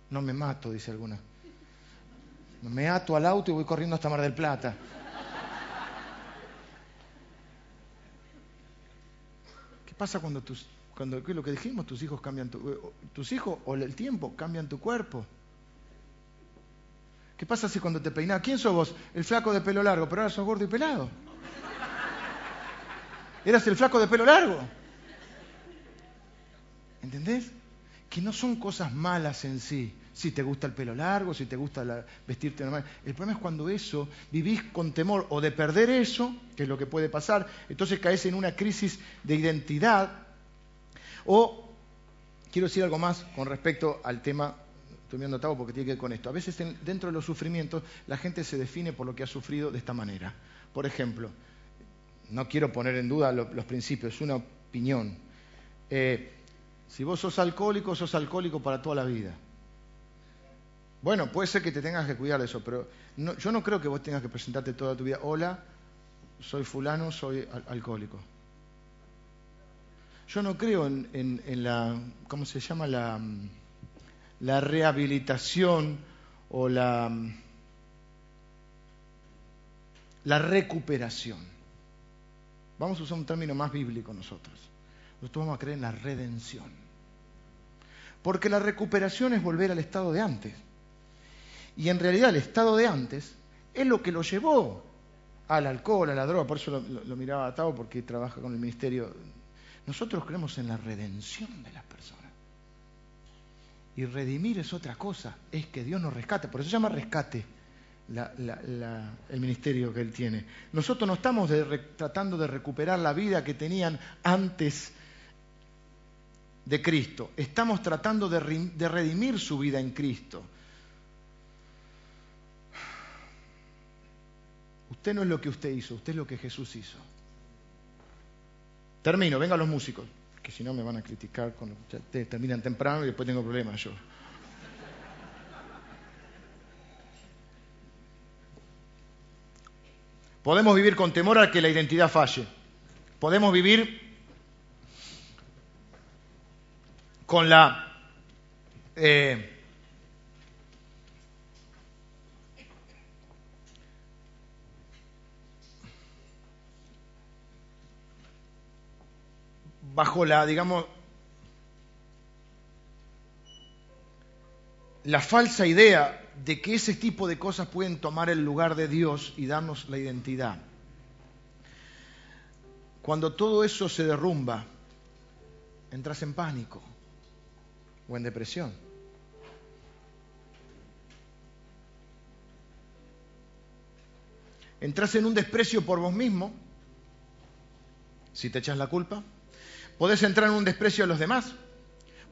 No me mato, dice alguna. Me ato al auto y voy corriendo hasta Mar del Plata. ¿Qué pasa cuando tus cuando lo que dijimos, tus hijos cambian tu, eh, tus hijos o el tiempo cambian tu cuerpo. ¿Qué pasa si cuando te peinas, quién sos vos? El flaco de pelo largo, pero ahora sos gordo y pelado. Eras el flaco de pelo largo. ¿Entendés? Que no son cosas malas en sí. Si te gusta el pelo largo, si te gusta vestirte normal. El problema es cuando eso, vivís con temor o de perder eso, que es lo que puede pasar, entonces caes en una crisis de identidad o quiero decir algo más con respecto al tema, estoy mirando a porque tiene que ver con esto. A veces dentro de los sufrimientos la gente se define por lo que ha sufrido de esta manera. Por ejemplo, no quiero poner en duda los principios, es una opinión. Eh, si vos sos alcohólico, sos alcohólico para toda la vida. Bueno, puede ser que te tengas que cuidar de eso, pero yo no creo que vos tengas que presentarte toda tu vida. Hola, soy fulano, soy alcohólico. Yo no creo en, la, ¿cómo se llama? La, la rehabilitación o la, la recuperación. Vamos a usar un término más bíblico nosotros. Nosotros vamos a creer en la redención. Porque la recuperación es volver al estado de antes. Y en realidad el estado de antes es lo que lo llevó al alcohol, a la droga. Por eso lo, lo, miraba atado porque trabaja con el Ministerio nosotros creemos en la redención de las personas. Y redimir es otra cosa, es que Dios nos rescate. Por eso se llama rescate el ministerio que Él tiene. Nosotros no estamos tratando de recuperar la vida que tenían antes de Cristo. Estamos tratando de redimir su vida en Cristo. Usted no es lo que usted hizo, usted es lo que Jesús hizo. Termino, vengan los músicos, que si no me van a criticar cuando terminan temprano y después tengo problemas yo. Podemos vivir con temor a que la identidad falle. Podemos vivir con la eh, bajo la, digamos, la falsa idea de que ese tipo de cosas pueden tomar el lugar de Dios y darnos la identidad. Cuando todo eso se derrumba, entras en pánico o en depresión. Entras en un desprecio por vos mismo, si te echas la culpa. Podés entrar en un desprecio a los demás,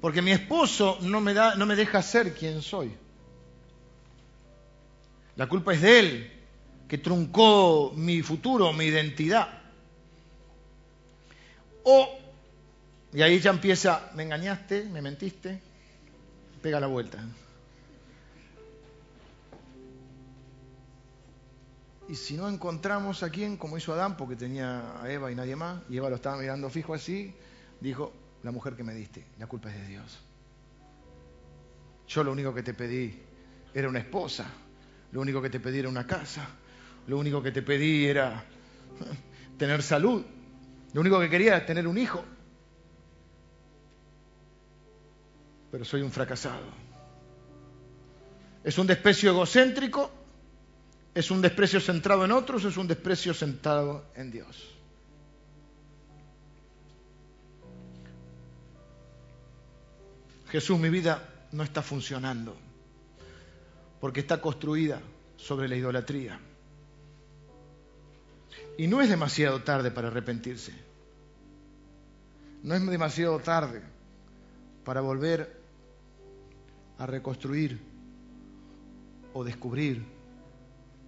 porque mi esposo no me, da, no me deja ser quien soy. La culpa es de él, que truncó mi futuro, mi identidad. O, y ahí ya empieza, me engañaste, me mentiste, pega la vuelta. Y si no encontramos a quien, como hizo Adán, porque tenía a Eva y nadie más, y Eva lo estaba mirando fijo así, dijo, la mujer que me diste, la culpa es de Dios. Yo lo único que te pedí era una esposa, lo único que te pedí era una casa, lo único que te pedí era tener salud, lo único que quería era tener un hijo. Pero soy un fracasado. Es un desprecio egocéntrico, es un desprecio centrado en otros, es un desprecio centrado en Dios. Jesús, mi vida no está funcionando porque está construida sobre la idolatría. Y no es demasiado tarde para arrepentirse. No es demasiado tarde para volver a reconstruir o descubrir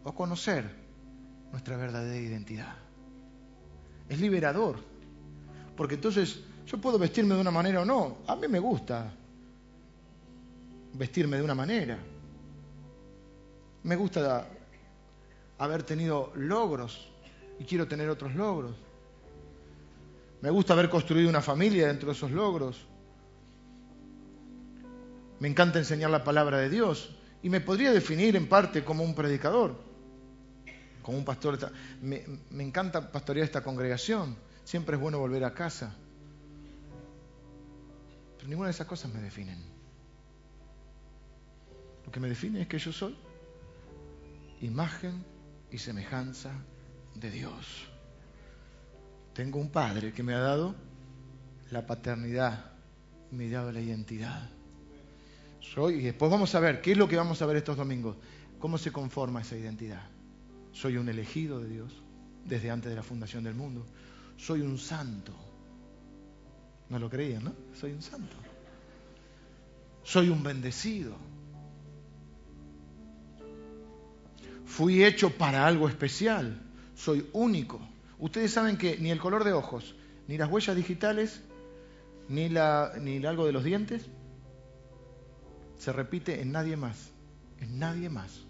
o conocer nuestra verdadera identidad. Es liberador, porque entonces yo puedo vestirme de una manera o no. A mí me gusta vestirme de una manera. Me gusta haber tenido logros y quiero tener otros logros. Me gusta haber construido una familia dentro de esos logros. Me encanta enseñar la palabra de Dios y me podría definir en parte como un predicador, como un pastor. Me, me encanta pastorear esta congregación. Siempre es bueno volver a casa. Pero ninguna de esas cosas me definen. Lo que me define es que yo soy imagen y semejanza de Dios. Tengo un padre que me ha dado la paternidad, me ha dado la identidad. Soy, y después vamos a ver, ¿qué es lo que vamos a ver estos domingos? ¿Cómo se conforma esa identidad? Soy un elegido de Dios desde antes de la fundación del mundo. Soy un santo. No lo creían, ¿no? Soy un santo. Soy un bendecido. Fui hecho para algo especial. Soy único. Ustedes saben que ni el color de ojos, ni las huellas digitales, ni, la, ni algo de los dientes, se repite en nadie más. En nadie más.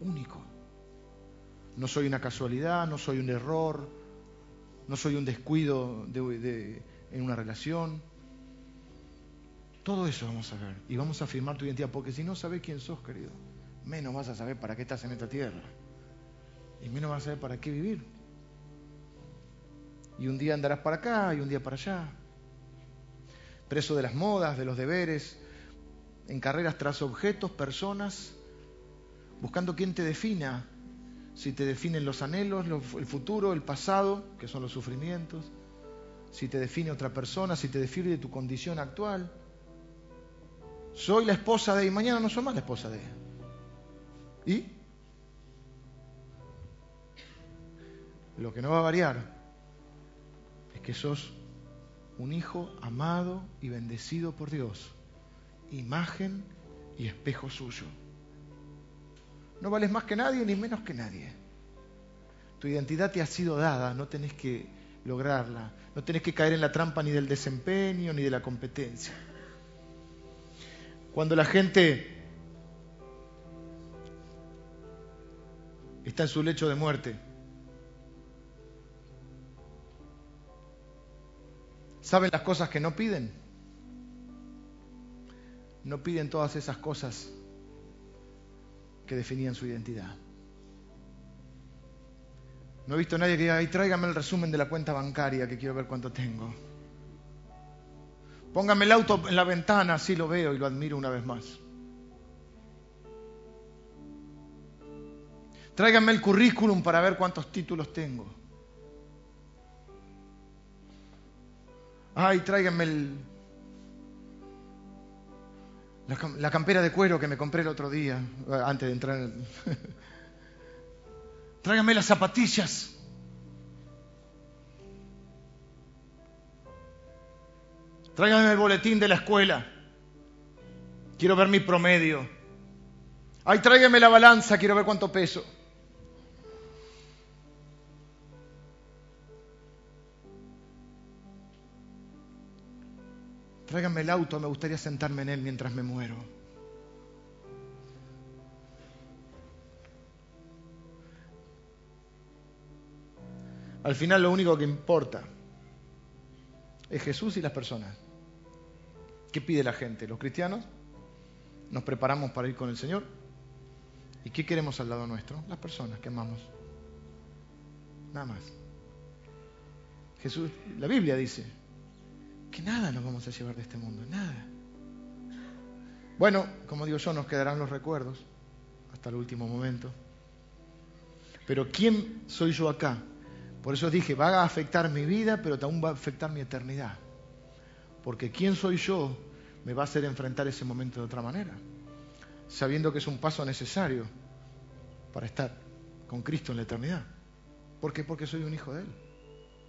Único. No soy una casualidad, no soy un error, no soy un descuido en una relación. Todo eso vamos a ver y vamos a afirmar tu identidad, porque si no sabes quién sos, querido menos vas a saber para qué estás en esta tierra. Y menos vas a saber para qué vivir. Y un día andarás para acá y un día para allá. Preso de las modas, de los deberes, en carreras tras objetos, personas, buscando quién te defina. Si te definen los anhelos, el futuro, el pasado, que son los sufrimientos. Si te define otra persona, si te define tu condición actual. Soy la esposa de y mañana no soy más la esposa de. ¿Y? Lo que no va a variar es que sos un hijo amado y bendecido por Dios, imagen y espejo suyo. No vales más que nadie ni menos que nadie. Tu identidad te ha sido dada, no tenés que lograrla, no tenés que caer en la trampa ni del desempeño ni de la competencia. Cuando la gente está en su lecho de muerte. ¿Saben las cosas que no piden? No piden todas esas cosas que definían su identidad. No he visto a nadie que diga, ay, tráigame el resumen de la cuenta bancaria que quiero ver cuánto tengo. Póngame el auto en la ventana, así lo veo y lo admiro una vez más. Tráigame el currículum para ver cuántos títulos tengo. Ay, tráigame el, la, campera de cuero que me compré el otro día, antes de entrar en el... Tráigame las zapatillas. Tráigame el boletín de la escuela. Quiero ver mi promedio. Ay, tráigame la balanza, quiero ver cuánto peso. Tráigame el auto, me gustaría sentarme en él mientras me muero. Al final lo único que importa es Jesús y las personas. ¿Qué pide la gente? Los cristianos nos preparamos para ir con el Señor. ¿Y qué queremos al lado nuestro? Las personas que amamos. Nada más. Jesús, la Biblia dice, que nada nos vamos a llevar de este mundo, nada. Bueno, como digo yo, nos quedarán los recuerdos hasta el último momento. Pero ¿quién soy yo acá? Por eso dije, va a afectar mi vida, pero también va a afectar mi eternidad. Porque ¿quién soy yo? me va a hacer enfrentar ese momento de otra manera, sabiendo que es un paso necesario para estar con Cristo en la eternidad. ¿Por qué? Porque soy un hijo de Él,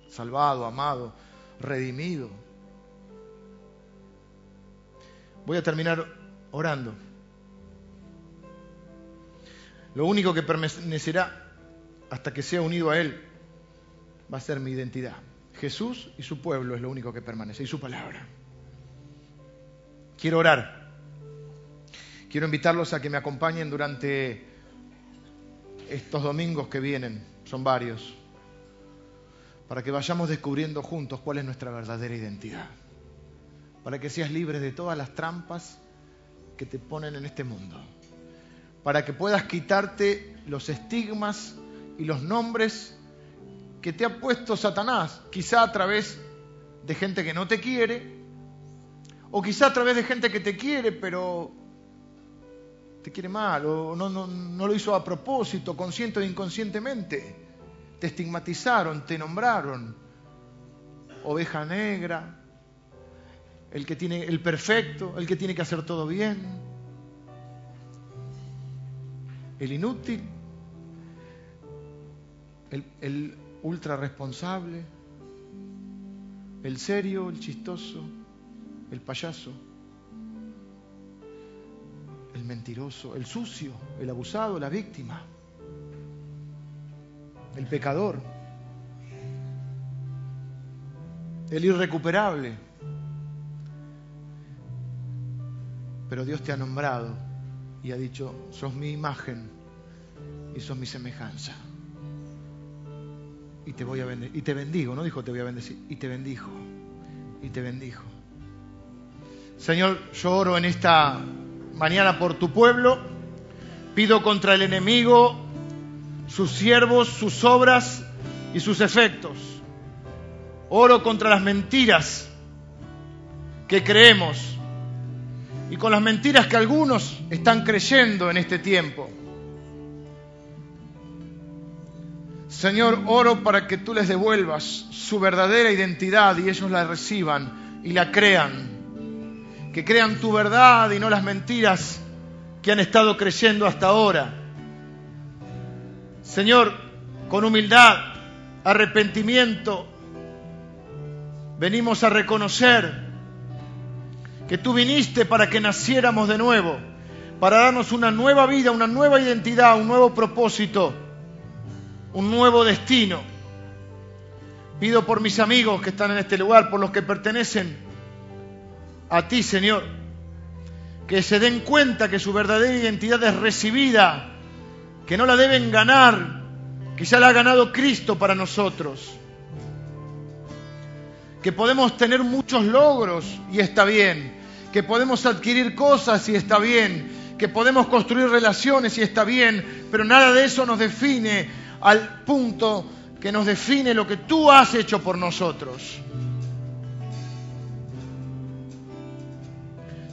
salvado, amado, redimido, Voy a terminar orando. Lo único que permanecerá hasta que sea unido a Él va a ser mi identidad. Jesús y su pueblo es lo único que permanece y su palabra. Quiero orar. Quiero invitarlos a que me acompañen durante estos domingos que vienen, son varios, para que vayamos descubriendo juntos cuál es nuestra verdadera identidad para que seas libre de todas las trampas que te ponen en este mundo, para que puedas quitarte los estigmas y los nombres que te ha puesto Satanás, quizá a través de gente que no te quiere, o quizá a través de gente que te quiere, pero te quiere mal, o no, no, no lo hizo a propósito, consciente o inconscientemente. Te estigmatizaron, te nombraron oveja negra, el que tiene el perfecto, el que tiene que hacer todo bien, el inútil, el, ultra responsable, el serio, el chistoso, el payaso, el mentiroso, el sucio, el abusado, la víctima, el pecador, el irrecuperable pero Dios te ha nombrado y ha dicho, sos mi imagen y sos mi semejanza. Y te voy a bendecir. Y te bendigo, no dijo te voy a bendecir, y te bendijo. Y te bendijo. Señor, yo oro en esta mañana por tu pueblo. Pido contra el enemigo sus siervos, sus obras y sus efectos. Oro contra las mentiras que creemos y con las mentiras que algunos están creyendo en este tiempo. Señor, oro para que tú les devuelvas su verdadera identidad y ellos la reciban y la crean. Que crean tu verdad y no las mentiras que han estado creyendo hasta ahora. Señor, con humildad, arrepentimiento, venimos a reconocer que tú viniste para que naciéramos de nuevo, para darnos una nueva vida, una nueva identidad, un nuevo propósito, un nuevo destino. Pido por mis amigos que están en este lugar, por los que pertenecen a ti, Señor, que se den cuenta que su verdadera identidad es recibida que no la deben ganar, que ya la ha ganado Cristo para nosotros. Que podemos tener muchos logros y está bien, que podemos adquirir cosas y está bien, que podemos construir relaciones y está bien, pero nada de eso nos define al punto que nos define lo que tú has hecho por nosotros.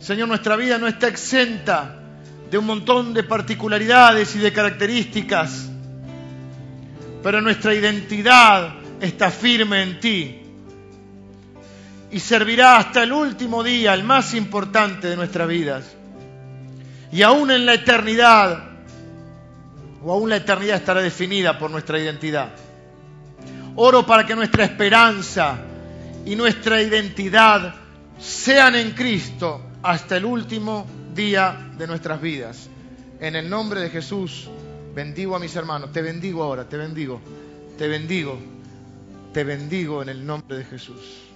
Señor, nuestra vida no está exenta de un montón de particularidades y de características, pero nuestra identidad está firme en ti y servirá hasta el último día, el más importante de nuestras vidas. Y aún en la eternidad, o aún la eternidad estará definida por nuestra identidad. Oro para que nuestra esperanza y nuestra identidad sean en Cristo hasta el último día de nuestras vidas. En el nombre de Jesús, bendigo a mis hermanos. Te bendigo ahora, te bendigo, te bendigo, te bendigo en el nombre de Jesús.